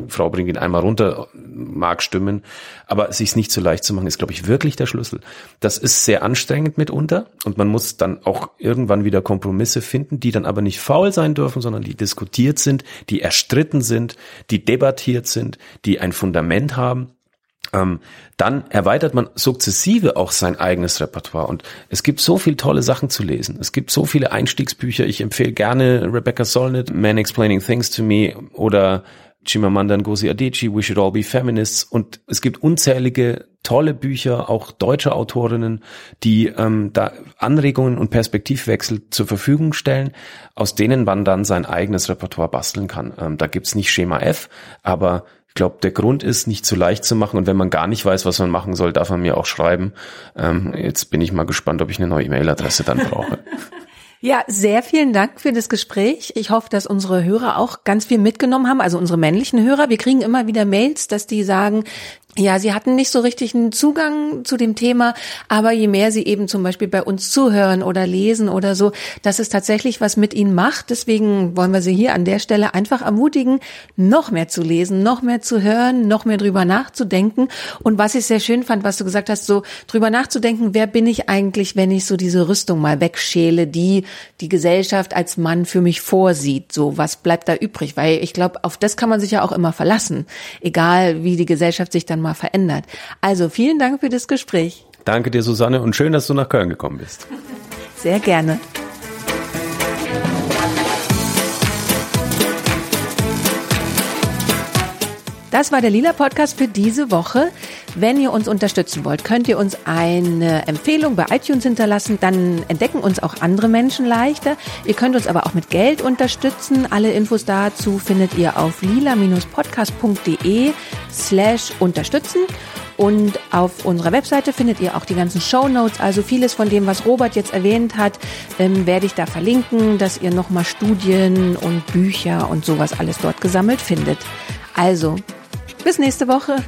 Frau bringt ihn einmal runter, mag stimmen. Aber sich's nicht so leicht zu machen, ist, glaube ich, wirklich der Schlüssel. Das ist sehr anstrengend mitunter und man muss dann auch irgendwann wieder Kompromisse finden, die dann aber nicht faul sein dürfen, sondern die diskutiert sind, die erstritten sind, die debattiert sind, die ein Fundament haben ähm, dann erweitert man sukzessive auch sein eigenes Repertoire. Und es gibt so viel tolle Sachen zu lesen. Es gibt so viele Einstiegsbücher. Ich empfehle gerne Rebecca Solnit, Man Explaining Things to Me oder Chimamanda Ngozi Adichie, We Should All Be Feminists. Und es gibt unzählige tolle Bücher, auch deutsche Autorinnen, die ähm, da Anregungen und Perspektivwechsel zur Verfügung stellen, aus denen man dann sein eigenes Repertoire basteln kann. Ähm, da gibt's nicht Schema F, aber glaube, der Grund ist, nicht zu leicht zu machen. Und wenn man gar nicht weiß, was man machen soll, darf man mir auch schreiben. Ähm, jetzt bin ich mal gespannt, ob ich eine neue E-Mail-Adresse dann brauche. Ja, sehr vielen Dank für das Gespräch. Ich hoffe, dass unsere Hörer auch ganz viel mitgenommen haben, also unsere männlichen Hörer. Wir kriegen immer wieder Mails, dass die sagen, ja, sie hatten nicht so richtig einen Zugang zu dem Thema, aber je mehr sie eben zum Beispiel bei uns zuhören oder lesen oder so, dass es tatsächlich was mit ihnen macht. Deswegen wollen wir sie hier an der Stelle einfach ermutigen, noch mehr zu lesen, noch mehr zu hören, noch mehr drüber nachzudenken. Und was ich sehr schön fand, was du gesagt hast, so drüber nachzudenken, wer bin ich eigentlich, wenn ich so diese Rüstung mal wegschäle, die die Gesellschaft als Mann für mich vorsieht. So, was bleibt da übrig? Weil ich glaube, auf das kann man sich ja auch immer verlassen. Egal, wie die Gesellschaft sich dann mal verändert. Also vielen Dank für das Gespräch. Danke dir, Susanne, und schön, dass du nach Köln gekommen bist. Sehr gerne. Das war der Lila Podcast für diese Woche. Wenn ihr uns unterstützen wollt, könnt ihr uns eine Empfehlung bei iTunes hinterlassen. Dann entdecken uns auch andere Menschen leichter. Ihr könnt uns aber auch mit Geld unterstützen. Alle Infos dazu findet ihr auf lila-podcast.de slash unterstützen. Und auf unserer Webseite findet ihr auch die ganzen Show Notes. Also vieles von dem, was Robert jetzt erwähnt hat, ähm, werde ich da verlinken, dass ihr nochmal Studien und Bücher und sowas alles dort gesammelt findet. Also, bis nächste Woche.